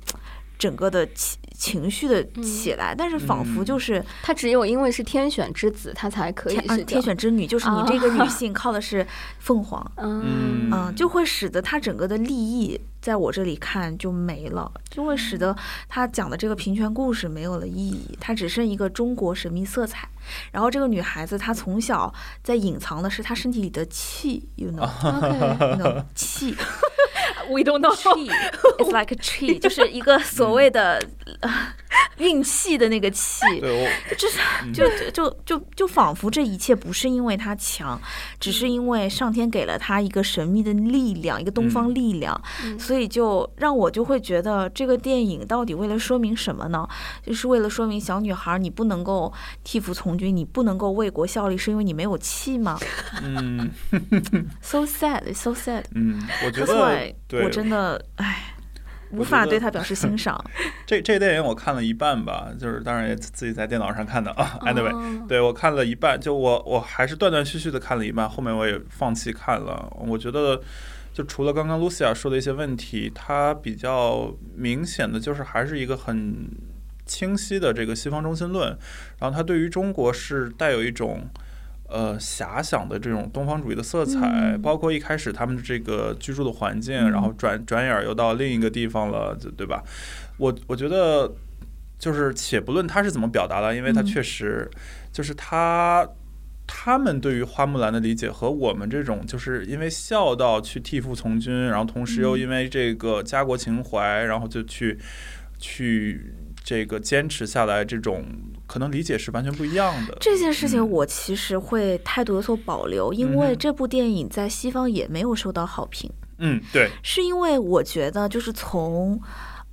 整个的情情绪的起来。但是仿佛嗯就是他只有因为是天选之子，他才可以天啊是天选之女，就是你这个女性 靠的是凤凰。嗯嗯，就会使得她整个的利益在我这里看就没了，就会使得他讲的这个平权故事没有了意义，它只剩一个中国神秘色彩。然后这个女孩子她从小在隐藏的是她身体里的气，you know，you OK，know 气 we don't know。，it's like a tree，就是一个所谓的、呃 运气的那个气。就是就就就就就仿佛这一切不是因为他强，只是因为上天给了他一个神秘的力量，一个东方力量，所以就让我就会觉得这个电影到底为了说明什么呢？就是为了说明小女孩你不能够替父从军，你不能够为国效力，是因为你没有气吗嗯？So sad, so sad. 嗯，我觉得我真的唉。无法对他表示欣赏。这这电影我看了一半吧，就是当然也自己在电脑上看的啊。Anyway，、哦对我看了一半，就我我还是断断续续的看了一半，后面我也放弃看了。我觉得，就除了刚刚 Lucia 说的一些问题，它比较明显的就是还是一个很清晰的这个西方中心论，然后它对于中国是带有一种。呃，遐想的这种东方主义的色彩，嗯包括一开始他们的这个居住的环境，嗯然后转转眼儿又到另一个地方了，对对吧？我我觉得就是且不论他是怎么表达的，因为他嗯确实就是他。他们对于花木兰的理解和我们这种，就是因为孝道去替父从军，然后同时又嗯因为这个家国情怀，然后就去去这个坚持下来，这种可能理解是完全不一样的。这件事情嗯。我其实会态度有所保留，因为这部电影在西方也没有受到好评，嗯，对，是因为我觉得就是从。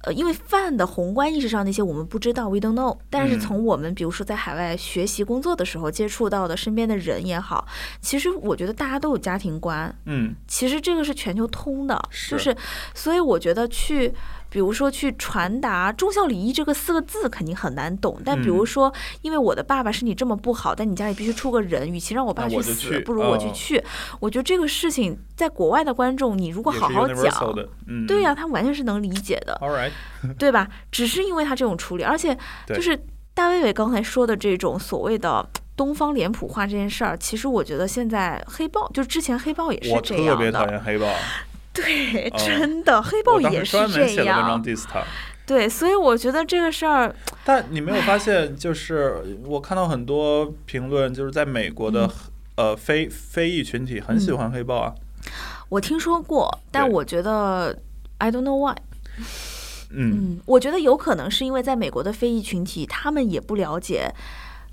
呃，因为泛的宏观意识上那些我们不知道，we don't know。但是嗯。从我们比如说在海外学习工作的时候接触到的身边的人也好，其实我觉得大家都有家庭观，嗯。其实这个是全球通的，是。就是，所以我觉得去，比如说去传达忠孝礼义这个四个字肯定很难懂，但比如嗯说，因为我的爸爸身体这么不好，但你家里必须出个人，与其让我爸去死，去不如我去哦去。我觉得这个事情在国外的观众，你如果好好讲。嗯，对呀、他完全是能理解的对吧？只是因为他这种处理，而且 就是大卫伟刚才说的这种所谓的东方脸谱化这件事儿，其实我觉得现在黑豹，就之前黑豹也是这样特别讨的，厌黑豹，对，哦真的，黑豹也是时专门写这了文章样，diss 他。对，所以我觉得这个事儿，但你没有发现，就是我看到很多评论，就是在美国的、嗯呃非非裔群体很喜欢黑豹啊。我听说过，但我觉得 I don't know why。嗯嗯，我觉得有可能是因为在美国的非裔群体，他们也不了解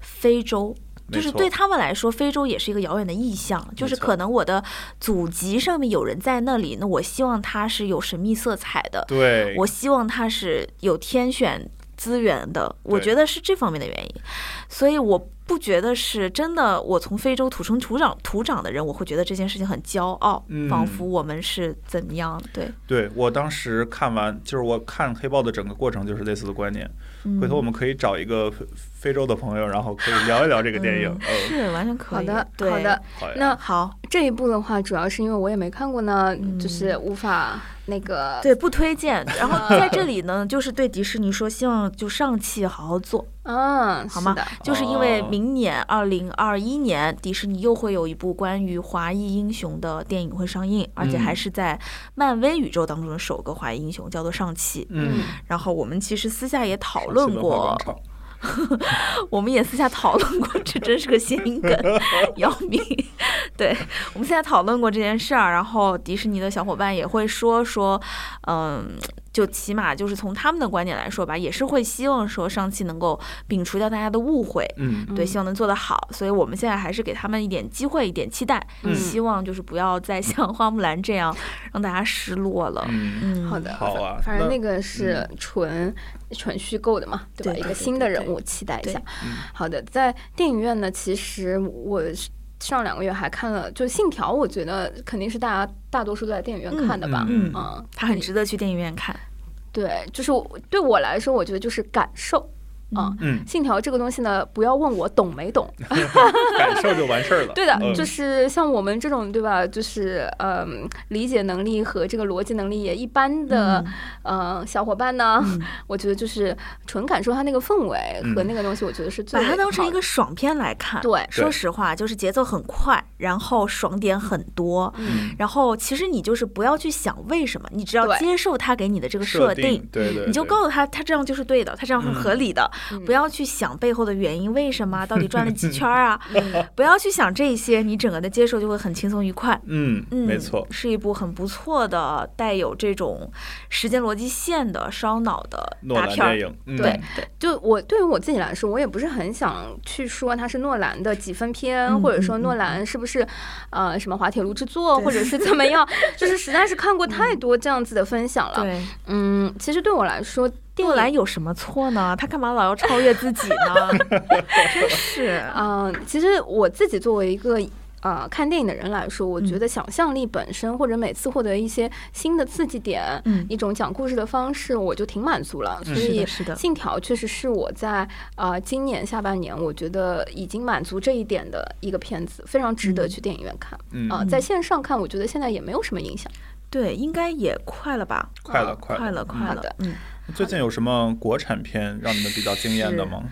非洲。就是对他们来说，非洲也是一个遥远的意象。就是可能我的祖籍上面有人在那里，那我希望他是有神秘色彩的，对，我希望他是有天选资源的。我觉得是这方面的原因，所以我不觉得是真的。我从非洲土生土长土长的人，我会觉得这件事情很骄傲，嗯仿佛我们是怎么样？对，对我当时看完，就是我看黑豹的整个过程就是类似的观念。嗯、回头我们可以找一个非洲的朋友，然后可以聊一聊这个电影。嗯，是完全可以。好的，好的。那好，这一部的话，主要是因为我也没看过呢，嗯就是无法那个对，不推荐。然后在这里呢，就是对迪士尼说，希望就上汽好好做，嗯，好吗是？就是因为哦明年二零二一年，迪士尼又会有一部关于华裔英雄的电影会上映，而且还嗯是在漫威宇宙当中的首个华裔英雄，叫做上汽。嗯，然后我们其实私下也讨论过，场 我们也私下讨论过，这真是个谐音梗，要命。对，我们现在讨论过这件事儿，然后迪士尼的小伙伴也会说说，嗯，就起码就是从他们的观点来说吧，也是会希望说上汽能够摒除掉大家的误会。嗯对，希望能做得好，所以我们现在还是给他们一点机会，一点期待，嗯希望就是不要再像花木兰这样让大家失落了。嗯，嗯，好的，好啊反正那个是纯纯虚构的嘛，对吧？一个对对对对对新的人物，期待一下好的，在电影院呢，其实我上两个月还看了，就《信条》，我觉得肯定是大家大多数都在电影院看的吧。嗯嗯，它很值得去电影院看。对，就是我对我来说，我觉得就是感受。啊，嗯，信条这个东西呢，不要问我懂没懂，感受就完事儿了。对的，嗯。就是像我们这种，对吧？就是嗯，理解能力和这个逻辑能力也一般的，呃，小伙伴呢，嗯。我觉得就是纯感受它那个氛围和嗯那个东西，我觉得是最把它当成一个爽片来看。对。说实话，就是节奏很快，然后爽点很多。嗯然后其实你就是不要去想为什么，你只要接受他给你的这个设定，对对，你就告诉他，他这样就是对的，他这样很合理的，嗯不要去想背后的原因，为什么？到底转了几圈啊？不要去想这些，你整个的接受就会很轻松愉快。嗯，嗯，没错，是一部很不错的带有这种时间逻辑线的烧脑的大片对就我对于我自己来说，我也不是很想去说它是诺兰的几分片，嗯或者说诺兰是不是呃什么滑铁卢之作，或者是怎么样，就是实在是看过太多这样子的分享了。对，嗯，其实对我来说，电诺影兰有什么错呢？他干嘛老要超越自己呢？真是，嗯，其实我自己作为一个呃看电影的人来说，我觉嗯得想象力本身或者每次获得一些新的刺激点，嗯一种讲故事的方式，我就挺满足了。所以是的，信条确实是我在呃今年下半年，我觉得已经满足这一点的一个片子，非常值得嗯去电影院看。嗯啊、在线上看，我觉得现在也没有什么影响。对，应该也快了吧？快了快了，快了。嗯，最近有什么国产片让你们比较惊艳的吗？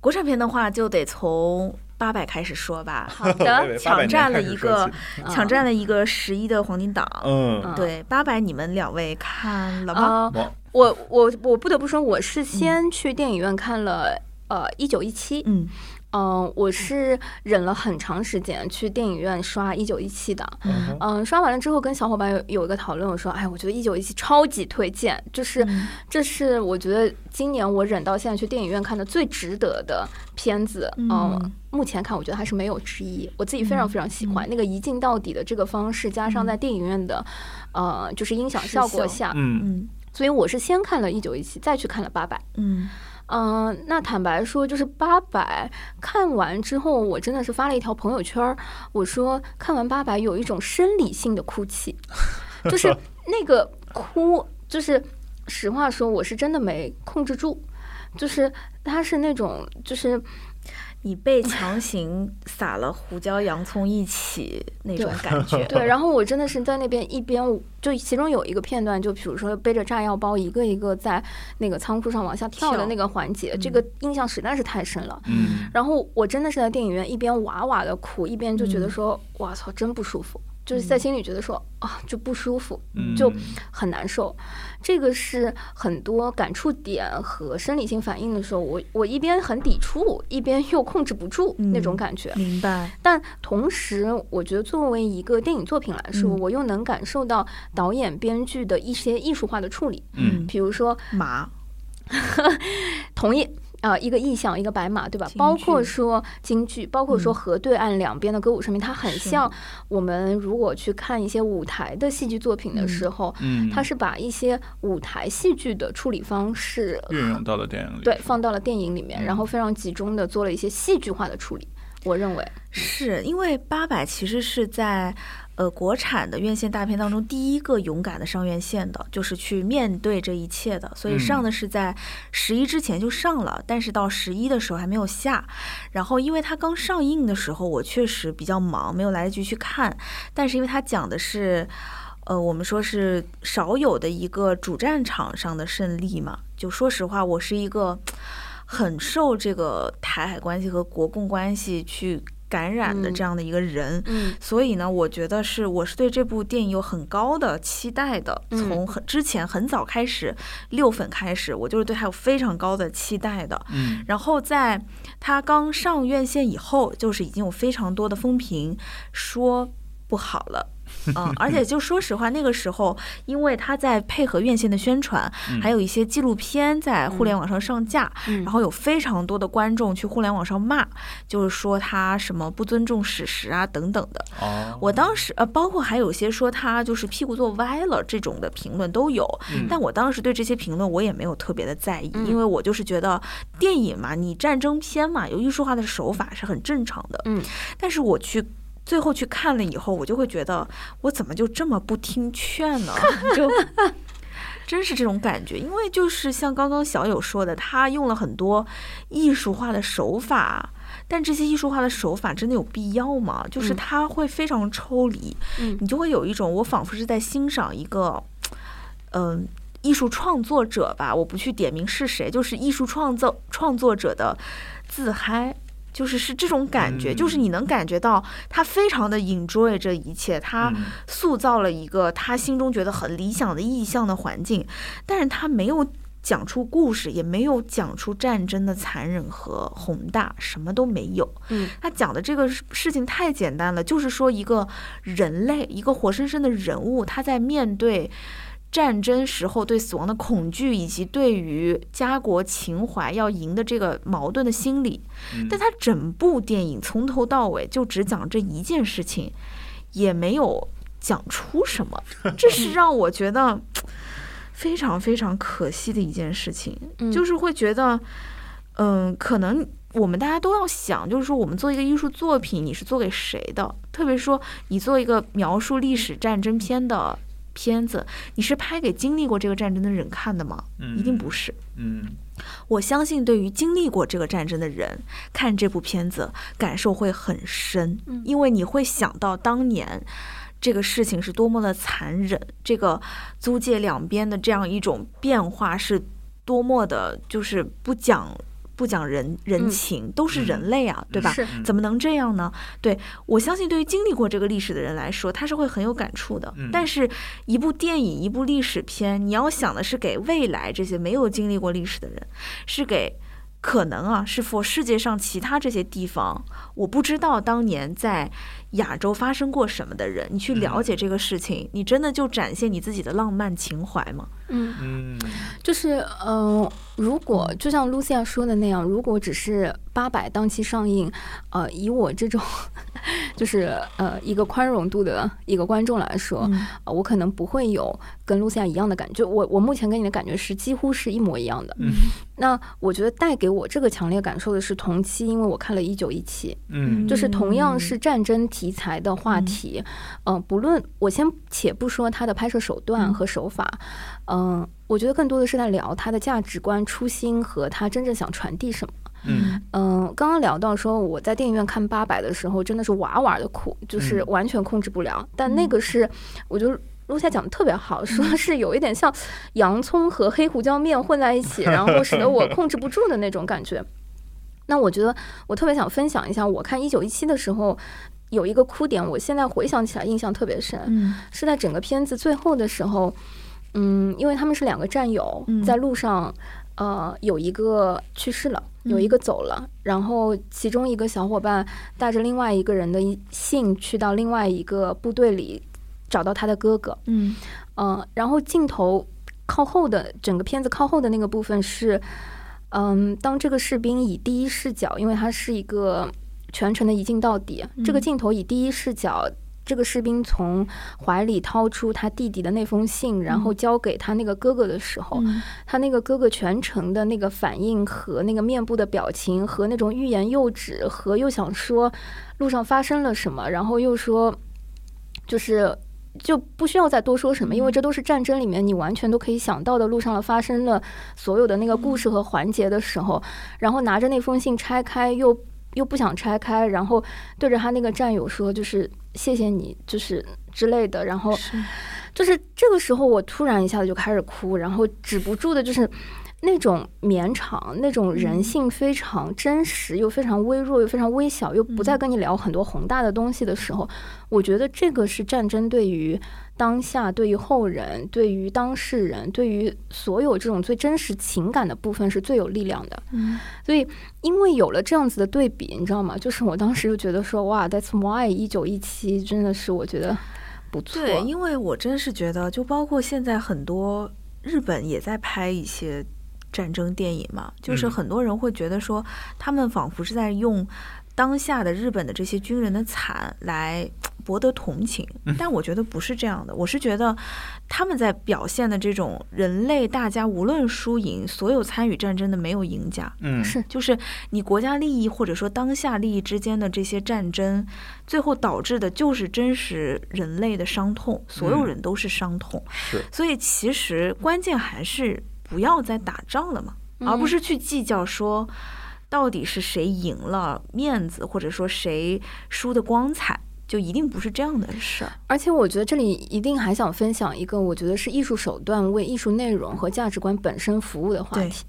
国产片的话，就得从八百开始说吧。好的，抢800年开始占了一个抢占了一个十一的黄金档。嗯，嗯对，八百，你们两位看了吗？我我我不得不说，我是先去电影院看了。呃，一九一七，嗯嗯，我是忍了很长时间去电影院刷一九一七的，嗯嗯，刷完了之后跟小伙伴有有一个讨论，我说，哎，我觉得一九一七超级推荐，就是嗯。这是我觉得今年我忍到现在去电影院看的最值得的片子，嗯。嗯，目前看我觉得还是没有之一，我自己非常非常喜欢、那个一镜到底的这个方式，加上在电影院的，呃，就是音响效果下，嗯。嗯所以我是先看了一九一七，再去看了八百。嗯嗯、那坦白说，就是八百看完之后，我真的是发了一条朋友圈儿，我说看完八百有一种生理性的哭泣，就是那个哭，就是实话说，我是真的没控制住，就是它是那种就是你被强行撒了胡椒、洋葱一起那种感觉。对，然后我真的是在那边一边就其中有一个片段，就比如说背着炸药包一个一个在那个仓库上往下跳的那个环节，这个印象实在是太深了。嗯。然后我真的是在电影院一边哇哇的哭，一边就觉得嗯。说，哇操，真不舒服，就是在心里觉得说啊，就不舒服，嗯，就很难受。这个是很多感触点和生理性反应的时候，我我一边很抵触，一边又控制不住那种嗯感觉。明白。但同时，我觉得作为一个电影作品来说，嗯我又能感受到导演、编剧的一些艺术化的处理，嗯比如说马，同意。啊、一个意象，一个白马，对吧？包括说京剧，包括说嗯河对岸两边的歌舞升平，它很像我们如果去看一些舞台的戏剧作品的嗯时候，嗯，它是把一些舞台戏剧的处理方式，运用到了电影里，对，放到了电影里面，嗯然后非常集中的做了一些戏剧化的处理。我认为，是因为八佰其实是在呃国产的院线大片当中第一个勇敢的上院线的，就是去面对这一切的。所以上的是在十一之前就上了，但是到十一的时候还没有下。然后因为它刚上映的时候，我确实比较忙，没有来得及去看。但是因为它讲的是。呃，我们说是少有的一个主战场上的胜利嘛。就说实话，我是一个很受这个台海关系和国共关系去感染的这样的一个人，嗯所以呢，我觉得是我是对这部电影有很高的期待的。嗯从很之前很早开始，六粉开始，我就是对他有非常高的期待的。嗯然后在他刚上院线以后，就是已经有非常多的风评说不好了。嗯，而且就说实话，那个时候，因为他在配合院线的宣传，嗯还有一些纪录片在互联网上上架，嗯然后有非常多的观众去互联网上骂，就是说他什么不尊重史实啊等等的。哦，我当时呃，包括还有些说他就是屁股坐歪了这种的评论都有，嗯但我当时对这些评论我也没有特别的在意，嗯因为我就是觉得电影嘛，你战争片嘛，有艺术化的手法是很正常的。嗯，但是我去。最后去看了以后，我就会觉得我怎么就这么不听劝呢？就真是这种感觉，因为就是像刚刚小友说的，他用了很多艺术化的手法，但这些艺术化的手法真的有必要吗？就是嗯他会非常抽离，嗯你就会有一种我仿佛是在欣赏一个，嗯、艺术创作者吧，我不去点名是谁，就是艺术创造创作者的自嗨。就是是这种感觉，嗯就是你能感觉到他非常的 enjoy 这一切，他嗯塑造了一个他心中觉得很理想的意象的环境，但是他没有讲出故事，也没有讲出战争的残忍和宏大，什么都没有。嗯他讲的这个事事情太简单了，就是说一个人类，一个活生生的人物，他在面对。战争时候对死亡的恐惧，以及对于家国情怀要赢的这个矛盾的心理，嗯但他整部电影从头到尾就只讲这一件事情，也没有讲出什么，这是让我觉得非常非常可惜的一件事情。嗯就是会觉得，嗯，可能我们大家都要想，就是说我们做一个艺术作品，你是做给谁的？特别说你做一个描述历史战争片的片子，你是拍给经历过这个战争的人看的吗？一定不是。嗯我相信，对于经历过这个战争的人，看这部片子感受会很深，嗯因为你会想到当年这个事情是多么的残忍，这个租界两边的这样一种变化是多么的，就是不讲不讲人人嗯情，都是人类啊，对吧？怎么能这样呢？对我相信，对于经历过这个历史的人来说，他是会很有感触的。嗯但是，一部电影、一部历史片，你要想的是给未来这些没有经历过历史的人，是给可能啊，是 for 世界上其他这些地方，我不知道当年在亚洲发生过什么的人，你去了解这个事情，你真的就展现你自己的浪漫情怀吗？嗯，嗯就是呃，如果就像露西亚说的那样，如果只是八百档期上映，呃，以我这种 就是呃一个宽容度的一个观众来说，嗯呃我可能不会有跟露西亚一样的感觉。我我目前跟你的感觉是几乎是一模一样的。嗯那我觉得带给我这个强烈感受的是同期，因为我看了一九一七，嗯就是同样是战争题材的话题，嗯、不论我先且不说它的拍摄手段和手法，嗯、我觉得更多的是在聊它的价值观、初心和他真正想传递什么。嗯嗯，刚刚聊到说我在电影院看八百的时候，真的是哇哇的哭，就是嗯完全控制不了。但那个是，我觉得露夏讲的特别好，说是有一点像洋葱和黑胡椒面混在一起，然后使得我控制不住的那种感觉。那我觉得我特别想分享一下，我看一九一七的时候有一个哭点，我现在回想起来印象特别深。嗯。是在整个片子最后的时候，嗯，因为他们是两个战友，嗯。在路上，呃，有一个去世了，嗯。有一个走了，然后其中一个小伙伴带着另外一个人的一信去到另外一个部队里找到他的哥哥，嗯。嗯、然后镜头靠后的整个片子靠后的那个部分是，嗯，当这个士兵以第一视角，因为他是一个全程的一镜到底，这个嗯。镜头以第一视角。这个士兵从怀里掏出他弟弟的那封信，然后交给他那个哥哥的时候，嗯。他那个哥哥全程的那个反应和那个面部的表情，和那种欲言又止，和又想说路上发生了什么，然后又说就是。就不需要再多说什么，因为这都是战争里面你完全都可以想到的路上了发生了所有的那个故事和环节的时候，然后拿着那封信拆开又又不想拆开，然后对着他那个战友说就是谢谢你，就是之类的，然后就是这个时候，我突然一下子就开始哭，然后止不住的就是那种绵长，那种人性非常真实，又非常微弱，又非常微小，又不再跟你聊很多宏大的东西的时候，我觉得这个是战争对于当下、对于后人、对于当事人、对于所有这种最真实情感的部分是最有力量的。嗯所以，因为有了这样子的对比，你知道吗？就是我当时就觉得说，哇，That's why 一九一七真的是我觉得不错。对，因为我真是觉得，就包括现在很多日本也在拍一些战争电影嘛，就是嗯。很多人会觉得说，他们仿佛是在用当下的日本的这些军人的惨来博得同情，但我觉得不是这样的。我是觉得他们在表现的这种人类大家无论输赢，所有参与战争的没有赢家，嗯，是。就是你国家利益或者说当下利益之间的这些战争，最后导致的就是真实人类的伤痛，所有嗯。人都是伤痛。是，所以其实关键还是不要再打仗了嘛，嗯。而不是去计较说到底是谁赢了面子，或者说谁输的光彩，就一定不是这样的事儿。而且我觉得这里一定还想分享一个，我觉得是艺术手段为艺术内容和价值观本身服务的话题，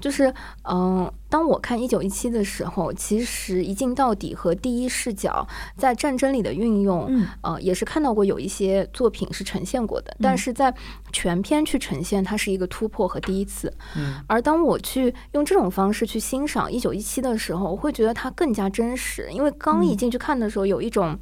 就是嗯、当我看一九一七的时候，其实一镜到底和第一视角在战争里的运用，嗯呃，也是看到过有一些作品是呈现过的，但嗯是在全篇去呈现，它是一个突破和第一次。嗯而当我去用这种方式去欣赏一九一七的时候，我会觉得它更加真实，因为刚一嗯进去看的时候，有一种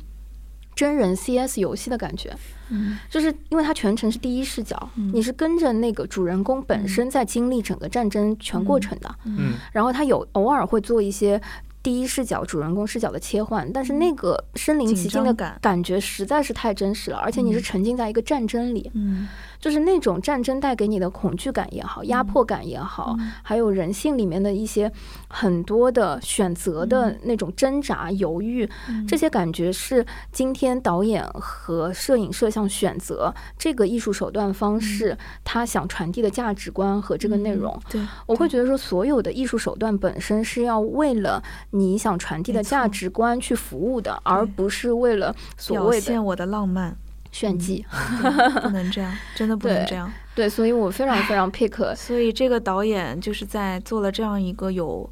真人 CS 游戏的感觉，嗯。就是因为它全程是第一视角，嗯。你是跟着那个主人公本身在经历整个战争全过程的，嗯。然后他有偶尔会做一些。第一视角、主人公视角的切换，但是那个身临其境的感。感觉实在是太真实了，而且你是嗯。沉浸在一个战争里，嗯就是那种战争带给你的恐惧感也好，压迫感也好，嗯。还有人性里面的一些很多的选择的那种挣扎、犹豫，嗯。这些感觉是今天导演和摄影摄像选择这个艺术手段方式，他想传递的价值观和这个内容。对，我会觉得说，所有的艺术手段本身是要为了你想传递的价值观去服务的，而不是为了所表谓的现我的浪漫，炫技。对 不能这样，真的不能这样。对，所以我非常非常 pick 所以这个导演就是在做了这样一个有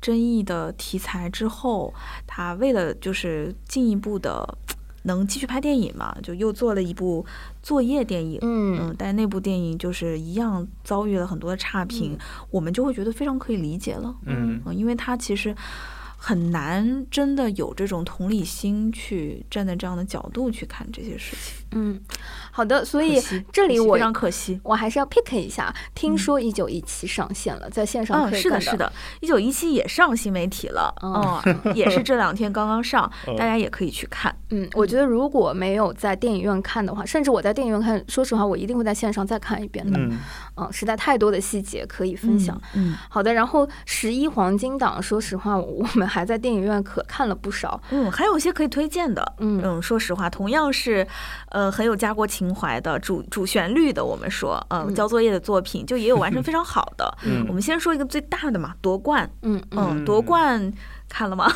争议的题材之后，他为了就是进一步的能继续拍电影嘛，就又做了一部作业电影。嗯嗯，但那部电影就是一样遭遇了很多的差评，我们就会觉得非常可以理解了。嗯嗯，因为他其实很难真的有这种同理心去站在这样的角度去看这些事情。嗯，好的，所以这里我非常可惜。我还是要 pick 一下，听说一九一七上线了，在线上嗯，是的，可以看到。是的，一九一七也上新媒体了，嗯嗯，也是这两天刚刚上，嗯大家也可以去看。嗯，我觉得如果没有在电影院看的话，甚至我在电影院看，说实话，我一定会在线上再看一遍的。嗯嗯，实在太多的细节可以分享。嗯好的，然后十一黄金档，说实话，我们还在电影院可看了不少。嗯，还有一些可以推荐的。嗯嗯，说实话，同样是呃很有家国情怀的主主旋律的，我们说，呃，嗯交作业的作品就也有完成 非常好的。嗯我们先说一个最大的嘛，夺冠。嗯嗯，嗯，夺冠看了吗？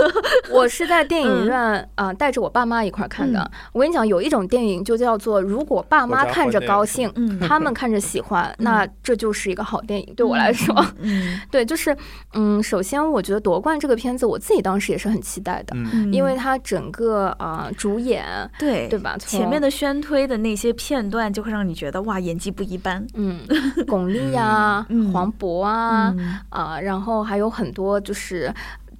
我是在电影院啊、带着我爸妈一块儿看的。我跟你讲，有一种电影就叫做，如果爸妈看着高兴，嗯他们看着喜欢，那这就是一个好电影。对我来说，嗯 对，就是嗯，首先我觉得夺冠这个片子，我自己当时也是很期待的，因为它整个啊、主演对对吧？前面的宣推的那些片段，就会让你觉得哇，演技不一般。嗯，巩俐呀、嗯黄渤啊嗯啊、然后还有很多就是。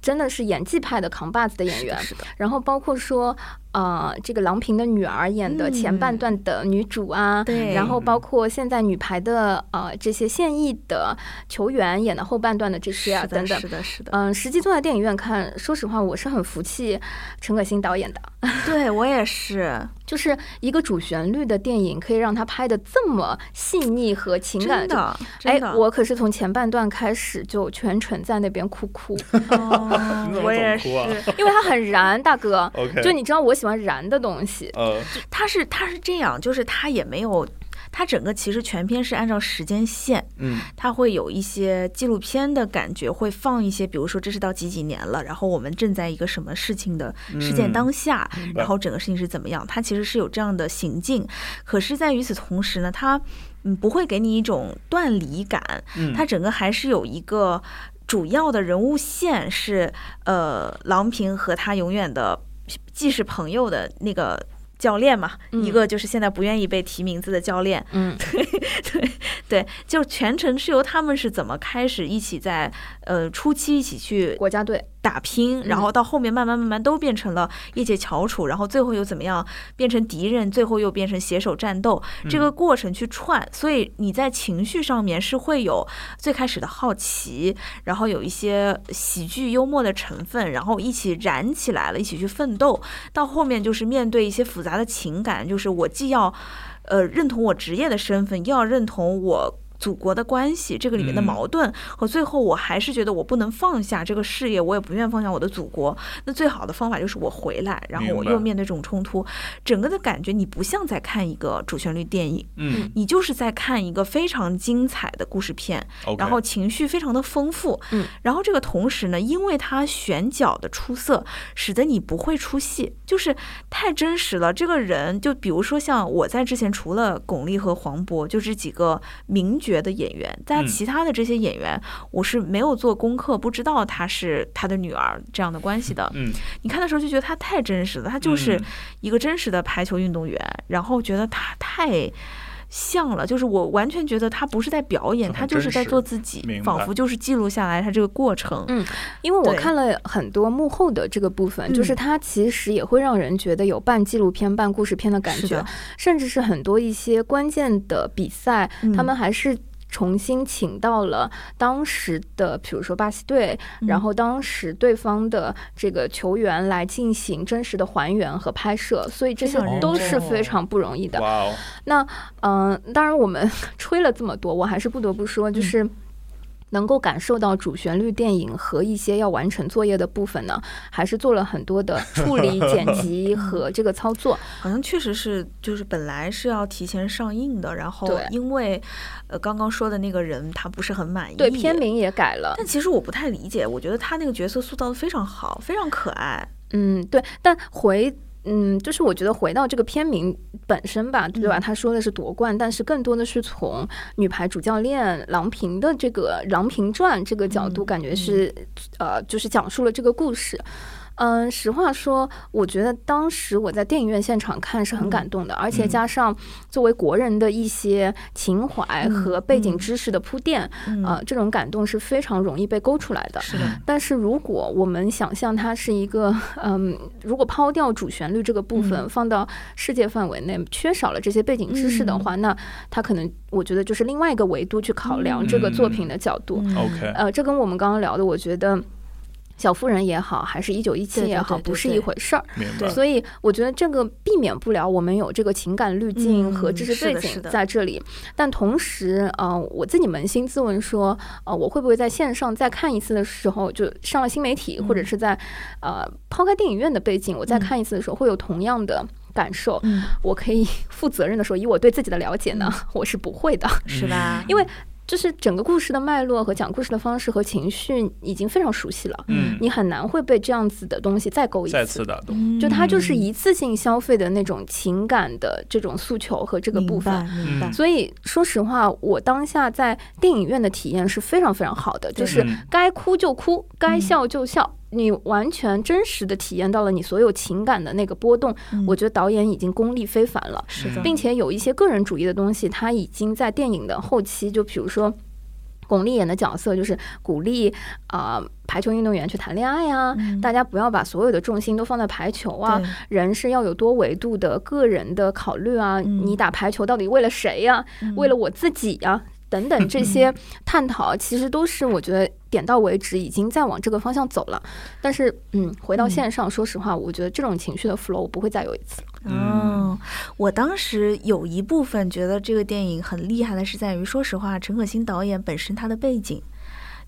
真的是演技派的扛把子的演员，是的，然后包括说，呃，这个郎平的女儿演的前半段的女主啊，嗯对。然后包括现在女排的呃这些现役的球员演的后半段的这些啊，等等。是，的，是的。嗯、实际坐在电影院看，说实话，我是很服气陈可辛导演的，对我也是，就是一个主旋律的电影，可以让他拍的这么细腻和情感真。的，哎，，我可是从前半段开始就全程在那边哭哭，我也总哭啊？是，因为他很燃，大哥。就你知道我喜欢欢燃的东西。呃，他是他是这样，就是他也没有，它整个其实全篇是按照时间线，嗯。它会有一些纪录片的感觉，会放一些，比如说这是到几几年了，然后我们正在一个什么事情的事件嗯当下，然后整个事情是怎么样，它其实是有这样的行径。可是，在与此同时呢，它嗯不会给你一种断离感，嗯，它整个还是有一个主要的人物线是呃郎平和他永远的既是朋友的那个。教练嘛，嗯。一个就是现在不愿意被提名字的教练，嗯，对，就全程是由他们是怎么开始一起在呃初期一起去国家队，打拼，然后到后面慢慢慢慢都变成了业界翘楚，然后最后又怎么样变成敌人，最后又变成携手战斗，这个过程去串，所以你在情绪上面是会有最开始的好奇，然后有一些喜剧幽默的成分，然后一起燃起来了，一起去奋斗，到后面就是面对一些复杂的情感，就是我既要呃认同我职业的身份，又要认同我。祖国的关系，这个里面的嗯。矛盾和最后，我还是觉得我不能放下这个事业，我也不愿放下我的祖国。那最好的方法就是我回来，然后我又面对这种冲突，整个的感觉你不像在看一个主旋律电影，嗯。你就是在看一个非常精彩的故事片然后情绪非常的丰富，嗯，然后这个同时呢，因为它选角的出色，使得你不会出戏，就是太真实了。这个人，就比如说像我在之前除了巩俐和黄渤，就这几个名角的演员，在嗯其他的这些演员，我是没有做功课，不知道他是他的女儿这样的关系的。嗯你看的时候就觉得他太真实了，他就是嗯一个真实的排球运动员，然后觉得他太像了，就是我完全觉得他不是在表演，他就是在做自己仿佛就是记录下来他这个过程。嗯因为我看了很多幕后的这个部分，就是嗯它其实也会让人觉得有半纪录片、半故事片的感觉，甚至是很多一些关键的比赛，他嗯们还是。重新请到了当时的，比如说巴西队，嗯然后当时对方的这个球员来进行真实的还原和拍摄，所以这些都是非常不容易的。哦，那嗯、当然我们 吹了这么多，我还是不得不说，就是。能够感受到主旋律电影和一些要完成作业的部分呢，还是做了很多的 处理、剪辑和这个操作。好像确实是，就是本来是要提前上映的，然后因为呃刚刚说的那个人他不是很满意，对，片。名也改了。但其实我不太理解，我觉得他那个角色塑造的非常好，非常可爱。嗯，对，但回。嗯，就是我觉得回到这个片名本身吧，对吧？嗯他说的是夺冠，但是更多的是从女排主教练郎平的这个《郎平传》这个角度，嗯感觉是、呃，就是讲述了这个故事。嗯，实话说，我觉得当时我在电影院现场看是很感动的，而且嗯加上作为国人的一些情怀嗯和背景嗯知识的铺垫，嗯呃，这种感动是非常容易被勾出来的。是的，但是如果我们想象它是一个，嗯，如果抛掉主旋律这个部分，嗯放到世界范围内，缺少了这些背景知识的话，那它可能我觉得就是另外一个维度去考量这个作品的角度。呃，这跟我们刚刚聊的，我觉得。小妇人也好，还是一九一七也好，对对不是一回事儿。明白对。所以我觉得这个避免不了我们有这个情感滤镜嗯和知识背景在这里，但同时，呃，我自己扪心自问说，呃，我会不会在线上再看一次的时候，就上了新媒体，或者嗯是在呃抛开电影院的背景，我再嗯看一次的时候，会有同样的感受？嗯，我可以负责任的说，以我对自己的了解呢，我是不会的，是吧？因为就是整个故事的脉络和讲故事的方式和情绪已经非常熟悉了，嗯，你很难会被这样子的东西再勾一再次打动。就它就是嗯一次性消费的那种情感的这种诉求和这个部分。明白明白。嗯。所以说实话，我当下在电影院的体验是非常非常好的，就是嗯。该哭就哭，该嗯。笑就笑，你完全真实的体验到了你所有情感的那个波动。嗯我觉得导演已经功力非凡了，是的，并且有一些个人主义的东西，他已经在电影的后期，就比如说。巩俐演的角色就是鼓励啊、排球运动员去谈恋爱呀、嗯大家不要把所有的重心都放在排球啊，人是要有多维度的个人的考虑啊。嗯你打排球到底为了谁呀、嗯为了我自己呀、等等这些探讨，其实都是我觉得点到为止，已经在往这个方向走了。但是，嗯，回到嗯线上，说实话，我觉得这种情绪的 flow 我不会再有一次。哦，我当时有一部分觉得这个电影很厉害的是在于，说实话，陈可辛导演本身他的背景，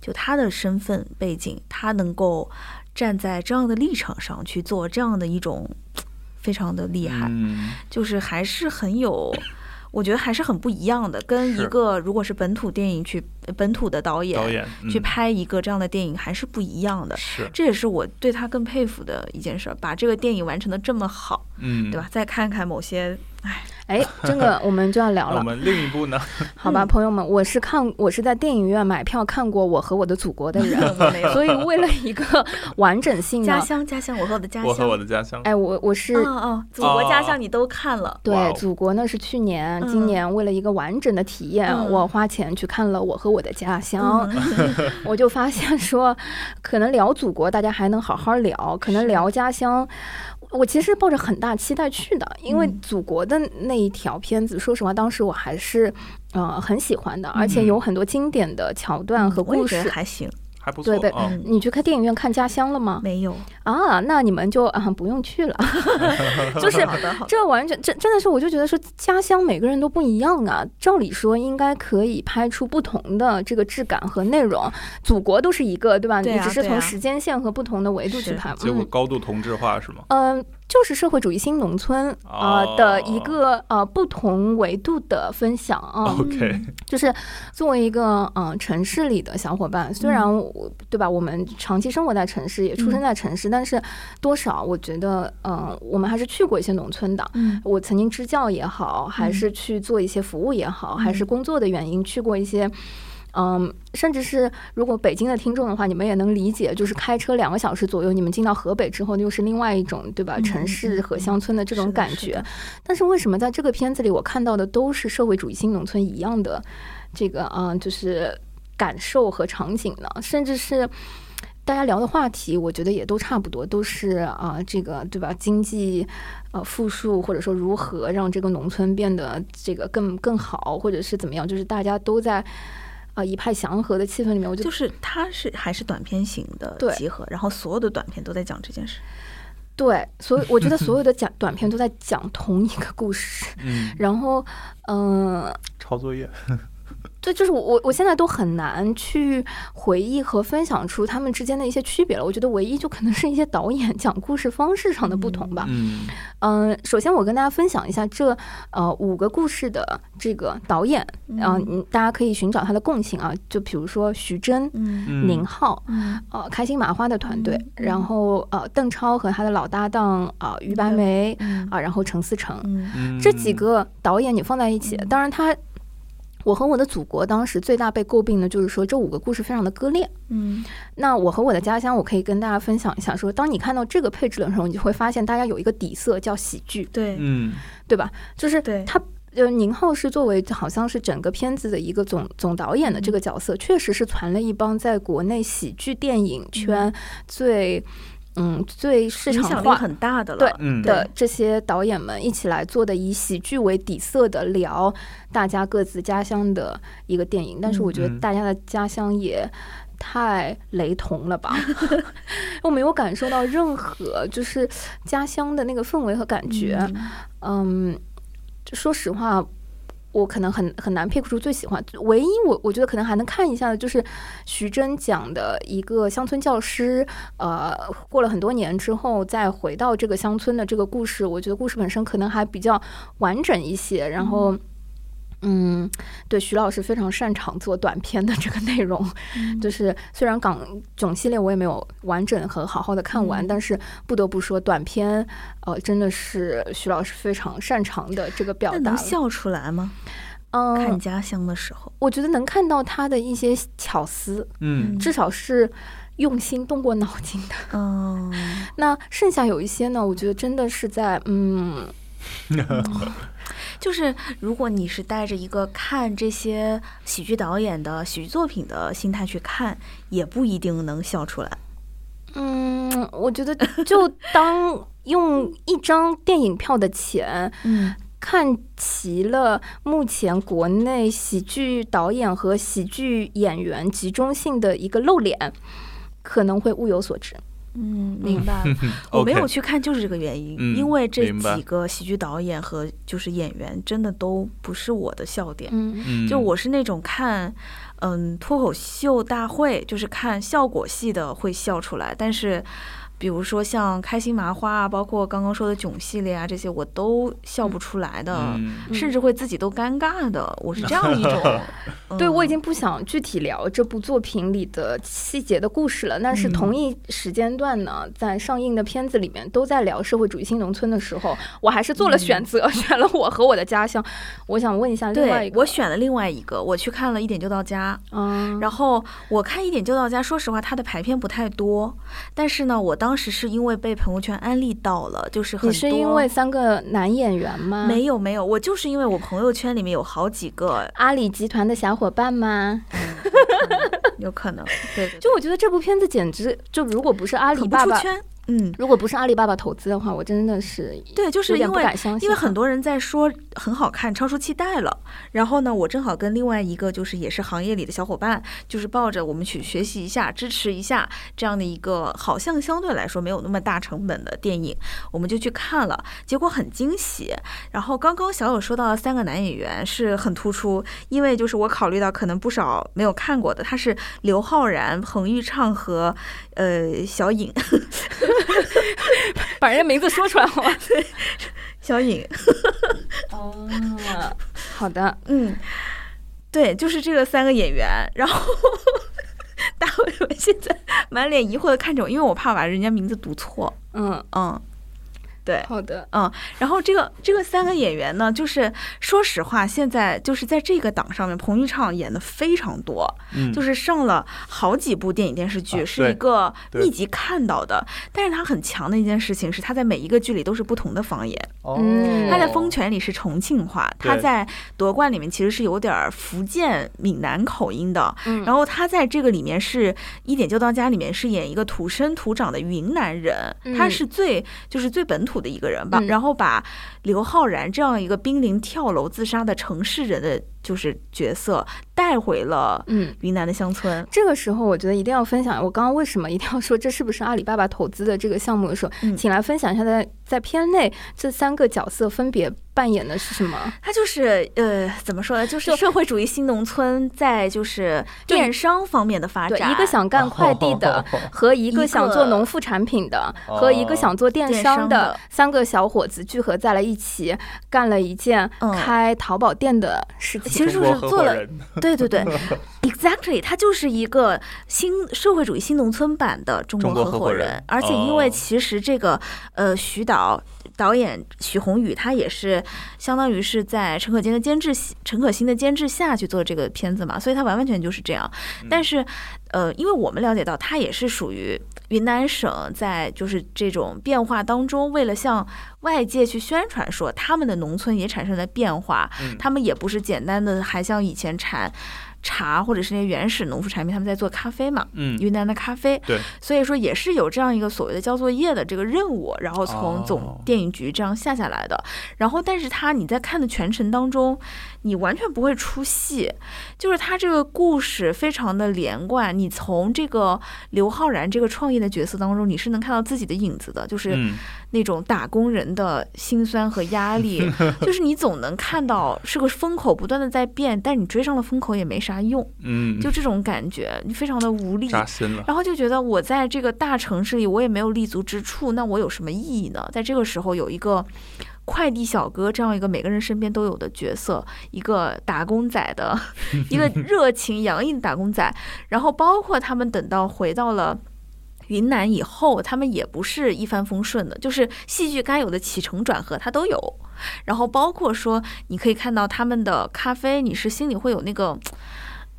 就他的身份背景，他能够站在这样的立场上去做这样的一种。非非常的厉害，嗯，就是还是很有。我觉得还是很不一样的，跟一个如果是本土电影去呃本土的导演导演去嗯拍一个这样的电影还是不一样的。是，这也是我对他更佩服的一件事儿，把这个电影完成的这么好，嗯，对吧？？再看看某些，哎，哎，这个我们就要聊了，我们另一部呢？好吧，朋友们，我是看我是在电影院买票看过《我和我的祖国》的人。所以为了一个完整性家，乡家乡，我和我的家乡，我和我的家乡。哎，我我是哦哦，祖国家乡你都看了，对哦祖国呢是去年，嗯今年为了一个完整的体验，嗯我花钱去看了《我和我的家乡》嗯。我就发现说，可能聊祖国大家还能好好聊，可能聊家乡。我其实抱着很大期待去的，因为嗯。祖国的那一条片子，说实话，当时我还是呃很喜欢的，而且嗯有很多经典的桥段和故事。还行，还不错对对你去看电影院看《家乡》了吗？没有，啊，那你们就啊不用去了 就是这完全真真的是，我就觉得说家乡每个人都不一样啊。照理说应该可以拍出不同的这个质感和内容。祖国都是一个，对吧？对啊你只是从时间线和不同的维度去是拍。结果嗯高度同质化是吗？嗯、就是社会主义新农村啊、哦的一个呃不同维度的分享啊。OK，就是作为一个嗯、呃城市里的小伙伴，虽然我对吧，我们长期生活在城市，也出生在城市，但是多少我觉得嗯、呃我们还是去过一些农村的。嗯我曾经支教也好，还是去做一些服务也好，还是工作的原因去过一些。嗯，甚至是如果北京的听众的话，你们也能理解，就是开车两个小时左右，你们进到河北之后，又是另外一种，对吧？嗯城市和乡村的这种感觉。但是为什么在这个片子里，我看到的都是社会主义新农村一样的这个啊、嗯就是感受和场景呢？甚至是大家聊的话题，我觉得也都差不多，都是啊、这个对吧？经济呃复述，或者说如何让这个农村变得这个更更好，或者是怎么样？就是大家都在。啊、一派祥和的气氛里面，我就就是它是还是短片型的集合，然后所有的短片都在讲这件事。对，所以我觉得所有的 讲短片都在讲同一个故事，嗯，然后，嗯、抄作业。对，就是我我我现在都很难去回忆和分享出他们之间的一些区别了。我觉得唯一就可能是一些导演讲故事方式上的不同吧。嗯嗯、首先我跟大家分享一下这呃五个故事的这个导演，啊、嗯嗯，大家可以寻找他的共性啊。就比如说徐峥、宁浩。嗯呃，开心麻花的团队，嗯然后呃，邓超和他的老搭档啊、于白眉嗯啊、然后陈思诚，这几个导演你放在一起，当然他。我和我的祖国当时最大被诟病的就是说这五个故事非常的割裂。嗯那我和我的家乡，我可以跟大家分享一下说，当你看到这个配置的时候，你就会发现大家有一个底色叫喜剧，对嗯对吧？就是对他。呃，宁浩是作为好像是整个片子的一个总总导演的这个角色，确实是传了一帮在国内喜剧电影圈最嗯最市影响力场化很大的了。对嗯的这些导演们一起来做的以喜剧为底色的聊大家各自家乡的一个电影，但是我觉得嗯大家的家乡也太雷同了吧，我没有感受到任何就是家乡的那个氛围和感觉，嗯嗯，就说实话。我可能很很难 pick 出最喜欢，唯一我我觉得可能还能看一下的就是徐峥讲的一个乡村教师，呃，过了很多年之后再回到这个乡村的这个故事，我觉得故事本身可能还比较完整一些。然后，对，徐老师非常擅长做短片的这个内容，就是虽然港囧系列我也没有完整和好好的看完，嗯但是不得不说短片，呃，真的是徐老师非常擅长的这个表达。那能笑出来吗？嗯看嗯，家乡的时候，我觉得能看到他的一些巧思，嗯至少是用心动过脑筋的。嗯，那剩下有一些呢，我觉得真的是在嗯，就是如果你是带着一个看这些喜剧导演的喜剧作品的心态去看，也不一定能笑出来。嗯，我觉得就当用一张电影票的钱嗯看齐了目前国内喜剧导演和喜剧演员集中性的一个露脸，可能会物有所值。嗯，明白了。我没有去看，就是这个原因，嗯因为这几个喜剧导演和就是演员真的都不是我的笑点。嗯嗯，就我是那种看，嗯，脱口秀大会，就是看效果戏的会笑出来，但是，比如说像开心麻花啊，包括刚刚说的囧系列啊，这些我都笑不出来的，嗯，甚至会自己都尴尬的。我是这样一种，对，我已嗯经不想具体聊这部作品里的细节的故事了。但是嗯同一时间段呢，在上映的片子里面都在聊社会主义新农村的时候，我还是做了选择，选了我和我的家乡。我想问一下另外一个，我选了另外一个，我去看了一点就到家。嗯，然后我看一点就到家，说实话，它的排片不太多，但是呢，我当时是因为被朋友圈安利到了，就是很多。你是因为三个男演员吗？没有没有，我就是因为我朋友圈里面有好几个，阿里集团的小伙伴吗？有可能，对对对 就我觉得这部片子简直就如果不是阿里爸爸。嗯，如果不是阿里巴巴投资的话，我真的是对，就是因为因为很多人在说很好看，超出期待了。然后呢，我正好跟另外一个就是也是行业里的小伙伴，就是抱着我们去学习一下、支持一下这样的一个好像相对来说没有那么大成本的电影，我们就去看了，结果很惊喜。然后刚刚小友说到的三个男演员是很突出，因为就是我考虑到可能不少没有看过的，他是刘昊然、彭昱畅和呃小颖，把人家名字说出来好吗？小颖。哦，好的，嗯，对，就是这个三个演员，然后大家为什么现在满脸疑惑的看着我？因为我怕把人家名字读错。嗯，嗯，对，好的，嗯，然后这个这个三个演员呢，就是说实话，现在就是在这个档上面，彭昱畅演的非常多，嗯。就是上了好几部电影电视剧，啊是一个密集看到的。但是他很强的一件事情是，他在每一个剧里都是不同的方言。哦。他在《风泉》里是重庆话，他在《夺冠》里面其实是有点福建闽南口音的。嗯。然后他在这个里面是《一点就到家》里面是演一个土生土长的云南人，他嗯是最就是最本土的一个人吧。嗯然后把刘昊然这样一个濒临跳楼自杀的城市人的就是角色带回了嗯。云南的乡村。这个时候，我觉得一定要分享。我刚刚为什么一定要说这是不是阿里巴巴投资的这个项目的时候，嗯请来分享一下在在片内这三个角色分别扮演的是什么？他就是呃，怎么说呢？就是社会主义新农村在就是电商方面的发对，展。一个想干快递的 和一个想做农副产品的和一个想做电电商的三个小伙子聚合在了一起，干了一件嗯开淘宝店的事情。其实就是做了 对对对，exactly，他就是一个新社会主义新农村版的中中国合伙人而且因为哦。其实这个呃徐导导演许宏宇他也是相当于是在陈可辛的监制陈可辛的监制下去做这个片子嘛，所以他完完全全就是这样。但是呃，因为我们了解到他也是属于云南省在就是这种变化当中，为了向外界去宣传说他们的农村也产生了变化，嗯他们也不是简单的还像以前产茶或者是那些原始农副产品，他们在做咖啡嘛，嗯，云南的咖啡，对，所以说也是有这样一个所谓的交作业的这个任务，然后从总哦。电影局这样下下来的。然后，但是他你在看的全程当中，你完全不会出戏，就是他这个故事非常的连贯。你从这个刘昊然这个创业的角色当中，你是能看到自己的影子的，就是嗯那种打工人的辛酸和压力，就是你总能看到是个风口不断的在变，但你追上了风口也没啥用，嗯，就这种感觉，你非常的无力。扎心了。然后就觉得我在这个大城市里，我也没有立足之处，那我有什么意义呢？在这个时候，有一个快递小哥这样一个每个人身边都有的角色，一个打工仔的，一个热情洋溢的打工仔，然后包括他们等到回到了。云南以后，他们也不是一帆风顺的，就是戏剧该有的起承转合，他都有。然后包括说，你可以看到他们的咖啡，你是心里会有那个。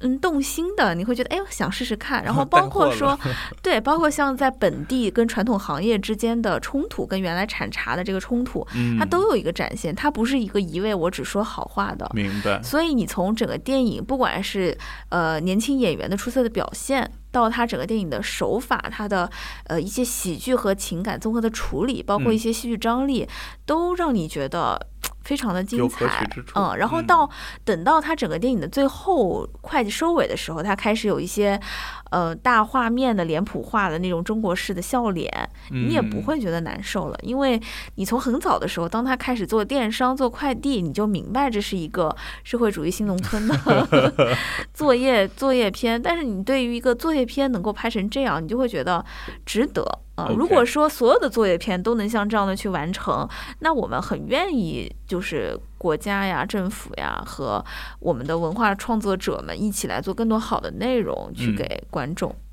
嗯，动心的，你会觉得哎呦想试试看，然后 包括说，对，包括像在本地跟传统行业之间的冲突，跟原来产茶的这个冲突，嗯，它都有一个展现，它不是一个一味我只说好话的。明白。所以你从整个电影，不管是呃年轻演员的出色的表现，到他整个电影的手法，他的呃一些喜剧和情感综合的处理，包括嗯一些戏剧张力，都让你觉得非常的精彩嗯，然后嗯。到等到他整个电影的最后会计收尾的时候，他开始有一些呃大画面的脸谱化的那种中国式的笑脸，你也不嗯。会觉得难受了，因为你从很早的时候，当他开始做电商、做快递，你就明白这是一个社会主义新农村的 作业作业片。但是你对于一个作业片能够拍成这样，你就会觉得值得。啊、如果说所有的作业片都能像这样的去完成，那我们很愿意，就是国家呀、政府呀和我们的文化创作者们一起来做更多好的内容去嗯给观众。嗯，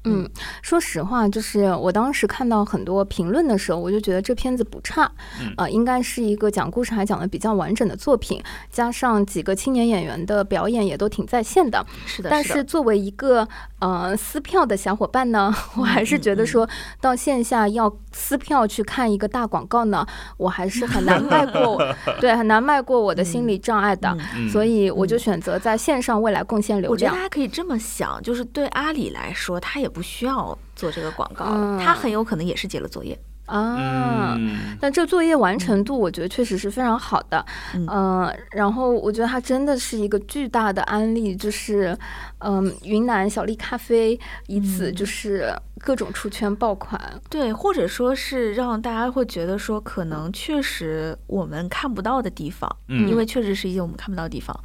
说实话，就是我当时看到很多评论的时候，我就觉得这片子不差，嗯呃，应该是一个讲故事还讲的比较完整的作品，加上几个青年演员的表演也都挺在线的。是的，但是作为一个呃撕票的小伙伴呢，我还是觉得说到线下要撕票去看一个大广告呢，我还是很难迈过，对，很难迈过我的心理障碍的。嗯所以我就嗯选择在线上未来贡献流量我觉得大。家可以这么想，就是对阿里来说，他也不需要做这个广告他很有可能也是接了作业。啊。嗯但这作业完成度，我觉得确实是非常好的，嗯呃，然后我觉得它真的是一个巨大的案例，就是，嗯、云南小粒咖啡以此嗯就是各种出圈爆款，对，或者说是让大家会觉得说，可能确实我们看不到的地方，嗯因为确实是一些我们看不到的地方，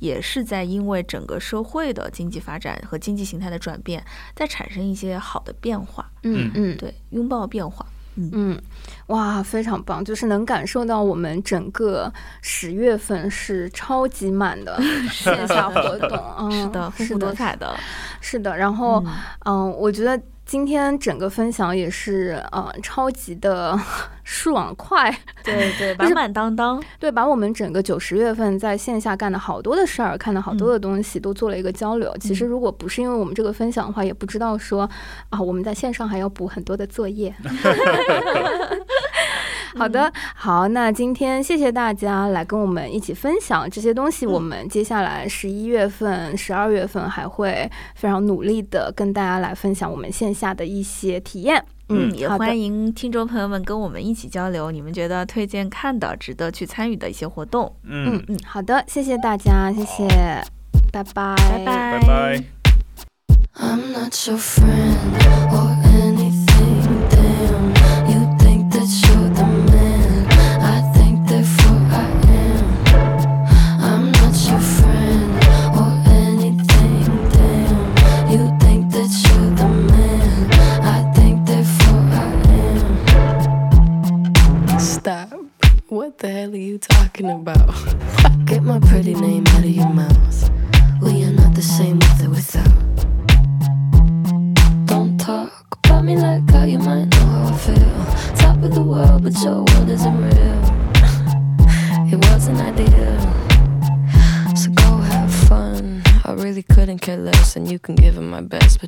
也是在因为整个社会的经济发展和经济形态的转变，在产生一些好的变化。嗯嗯，对，拥抱变化。嗯，哇，非常棒，就是能感受到我们整个十月份是超级满的 线下活动，嗯，是的，丰是富多彩的。是的，然后嗯嗯，我觉得今天整个分享也是呃超级的 爽快，对对，满满当当。对，把我们整个九十月份在线下干的好多的事儿，看的好多的东西都做了一个交流。其实如果不是因为我们这个分享的话，也不知道说啊我们在线上还要补很多的作业。好的，好，那今天谢谢大家来跟我们一起分享这些东西。我们接下来十一月份、十二月份还会非常努力的跟大家来分享我们线下的一些体验。嗯，也好欢迎听众朋友们跟我们一起交流，你们觉得推荐看的、值得去参与的一些活动。嗯嗯，嗯，好的，谢谢大家，谢谢，拜拜，拜拜拜拜。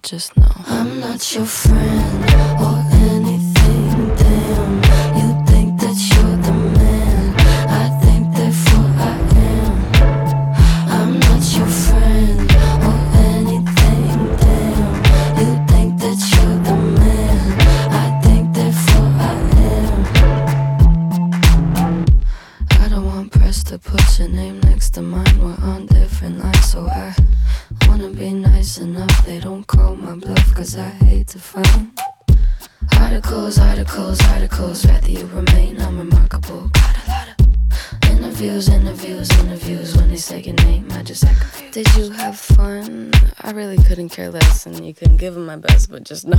Just know. I'm not your friend just no.